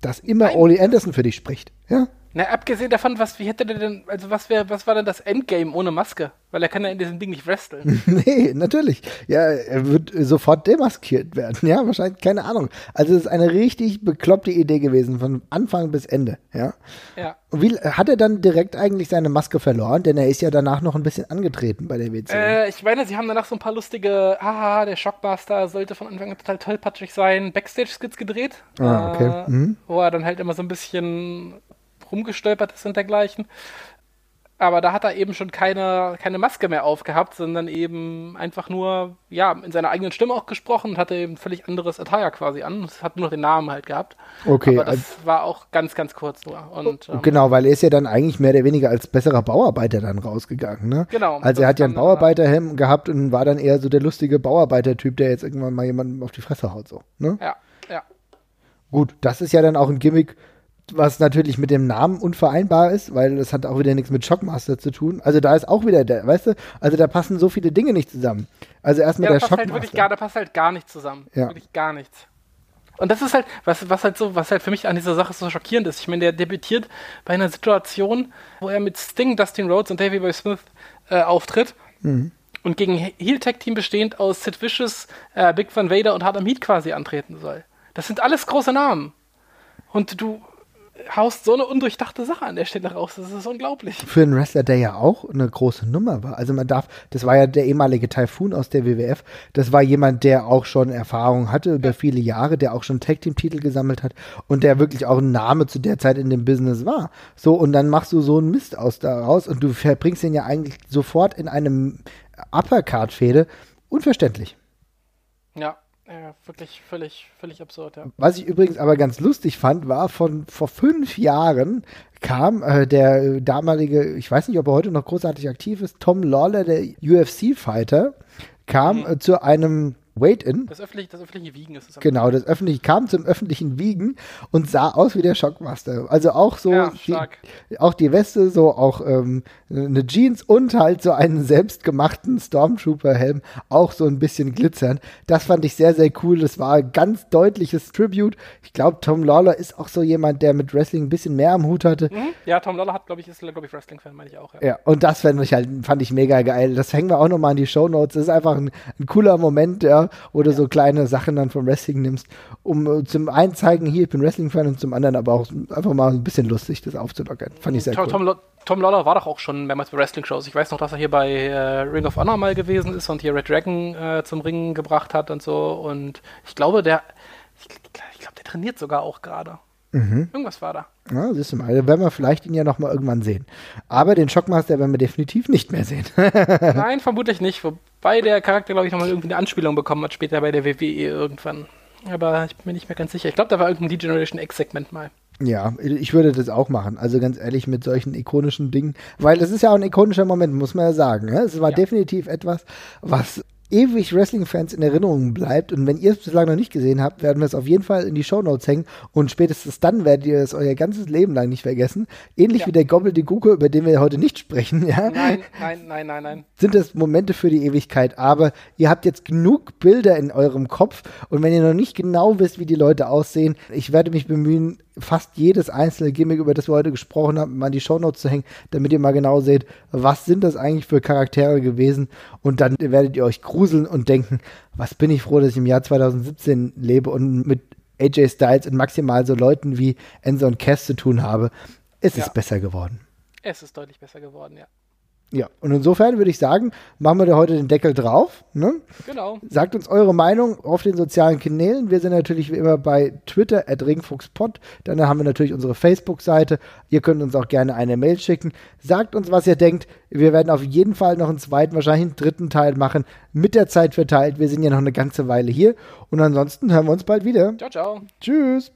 dass immer Nein. Oli Anderson für dich spricht. Ja? Na, abgesehen davon, was, wie hätte der denn, also was wäre, was war denn das Endgame ohne Maske? Weil er kann ja in diesem Ding nicht wresteln. nee, natürlich. Ja, er wird sofort demaskiert werden. Ja, wahrscheinlich, keine Ahnung. Also es ist eine richtig bekloppte Idee gewesen, von Anfang bis Ende. Ja. Ja. Und wie, hat er dann direkt eigentlich seine Maske verloren? Denn er ist ja danach noch ein bisschen angetreten bei der WC. Äh, ich meine, sie haben danach so ein paar lustige, haha, der Shockmaster sollte von Anfang an total tollpatschig sein, Backstage-Skits gedreht. Ah, okay. Äh, mhm. Wo er dann halt immer so ein bisschen rumgestolpert ist und dergleichen. Aber da hat er eben schon keine, keine Maske mehr aufgehabt, sondern eben einfach nur, ja, in seiner eigenen Stimme auch gesprochen und hatte eben völlig anderes Attire quasi an. Es hat nur noch den Namen halt gehabt. Okay. Aber das also, war auch ganz, ganz kurz nur. Und, ähm, genau, weil er ist ja dann eigentlich mehr oder weniger als besserer Bauarbeiter dann rausgegangen, ne? Genau. Also er hat ja einen Bauarbeiterhelm gehabt und war dann eher so der lustige Bauarbeitertyp, der jetzt irgendwann mal jemanden auf die Fresse haut, so, ne? Ja, ja. Gut, das ist ja dann auch ein Gimmick, was natürlich mit dem Namen unvereinbar ist, weil das hat auch wieder nichts mit Shockmaster zu tun. Also da ist auch wieder der, weißt du, also da passen so viele Dinge nicht zusammen. Also erstmal ja, der Shockmaster. Halt gar, da passt halt gar nichts zusammen. Ja. Wirklich gar nichts. Und das ist halt, was, was halt so, was halt für mich an dieser Sache so schockierend ist. Ich meine, der debütiert bei einer Situation, wo er mit Sting, Dustin Rhodes und Davey Boy Smith äh, auftritt. Mhm. Und gegen Heel-Tag-Team bestehend aus Sid Vicious, äh, Big Van Vader und Hardam Heat quasi antreten soll. Das sind alles große Namen. Und du, haust so eine undurchdachte Sache an der Stelle raus. Das ist unglaublich. Für einen Wrestler, der ja auch eine große Nummer war. Also man darf, das war ja der ehemalige Typhoon aus der WWF. Das war jemand, der auch schon Erfahrung hatte über viele Jahre, der auch schon Tag Team Titel gesammelt hat und der wirklich auch ein Name zu der Zeit in dem Business war. So und dann machst du so einen Mist aus daraus und du verbringst ihn ja eigentlich sofort in einem Uppercard-Fehde. Unverständlich. Ja, ja, wirklich völlig, völlig absurd, ja. Was ich übrigens aber ganz lustig fand, war von vor fünf Jahren kam äh, der damalige, ich weiß nicht, ob er heute noch großartig aktiv ist, Tom Lawler, der UFC-Fighter, kam mhm. äh, zu einem Wait-In. Das öffentliche, das öffentliche Wiegen ist es. Genau, das öffentliche kam zum öffentlichen Wiegen und sah aus wie der Shockmaster. Also auch so, ja, die, auch die Weste, so auch ähm, eine Jeans und halt so einen selbstgemachten Stormtrooper-Helm, auch so ein bisschen glitzern. Das fand ich sehr, sehr cool. Das war ein ganz deutliches Tribute. Ich glaube, Tom Lawler ist auch so jemand, der mit Wrestling ein bisschen mehr am Hut hatte. Mhm. Ja, Tom Lawler hat, glaube ich, ist, glaube ich, Wrestling-Fan, meine ich auch. Ja, ja und das fand ich halt, fand ich mega geil. Das hängen wir auch nochmal in die Show Notes. Das ist einfach ein, ein cooler Moment, ja du ja. so kleine Sachen dann vom Wrestling nimmst, um äh, zum einen zeigen, hier, ich bin Wrestling-Fan und zum anderen aber auch einfach mal ein bisschen lustig, das aufzulockern. Fand ich sehr Tom, cool. Tom, Tom Lawler war doch auch schon mehrmals bei Wrestling-Shows. Ich weiß noch, dass er hier bei äh, Ring of Honor mal gewesen ist und hier Red Dragon äh, zum Ringen gebracht hat und so. Und ich glaube, der, ich, ich glaube, der trainiert sogar auch gerade. Mhm. Irgendwas war da. Ja, siehst du mal, da werden wir vielleicht ihn ja noch mal irgendwann sehen. Aber den Shockmaster werden wir definitiv nicht mehr sehen. Nein, vermutlich nicht. Wobei der Charakter, glaube ich, noch mal irgendwie eine Anspielung bekommen hat später bei der WWE irgendwann. Aber ich bin mir nicht mehr ganz sicher. Ich glaube, da war irgendein D-Generation X-Segment mal. Ja, ich würde das auch machen. Also ganz ehrlich, mit solchen ikonischen Dingen. Weil es ist ja auch ein ikonischer Moment, muss man ja sagen. Es war ja. definitiv etwas, was ewig Wrestling-Fans in Erinnerung bleibt. Und wenn ihr es bislang noch nicht gesehen habt, werden wir es auf jeden Fall in die Shownotes hängen. Und spätestens dann werdet ihr es euer ganzes Leben lang nicht vergessen. Ähnlich ja. wie der Gobbel die Gucke, über den wir heute nicht sprechen. Ja? Nein, nein, nein, nein, nein. Sind das Momente für die Ewigkeit. Aber ihr habt jetzt genug Bilder in eurem Kopf. Und wenn ihr noch nicht genau wisst, wie die Leute aussehen, ich werde mich bemühen, fast jedes einzelne Gimmick, über das wir heute gesprochen haben, mal in die Shownotes zu hängen, damit ihr mal genau seht, was sind das eigentlich für Charaktere gewesen. Und dann werdet ihr euch gruseln und denken, was bin ich froh, dass ich im Jahr 2017 lebe und mit AJ Styles und maximal so Leuten wie Enzo und Cass zu tun habe. Es ja. ist besser geworden. Es ist deutlich besser geworden, ja. Ja, und insofern würde ich sagen, machen wir da heute den Deckel drauf. Ne? Genau. Sagt uns eure Meinung auf den sozialen Kanälen. Wir sind natürlich wie immer bei Twitter, at ringfuchspod. Dann haben wir natürlich unsere Facebook-Seite. Ihr könnt uns auch gerne eine Mail schicken. Sagt uns, was ihr denkt. Wir werden auf jeden Fall noch einen zweiten, wahrscheinlich einen dritten Teil machen. Mit der Zeit verteilt. Wir sind ja noch eine ganze Weile hier. Und ansonsten hören wir uns bald wieder. Ciao, ciao. Tschüss.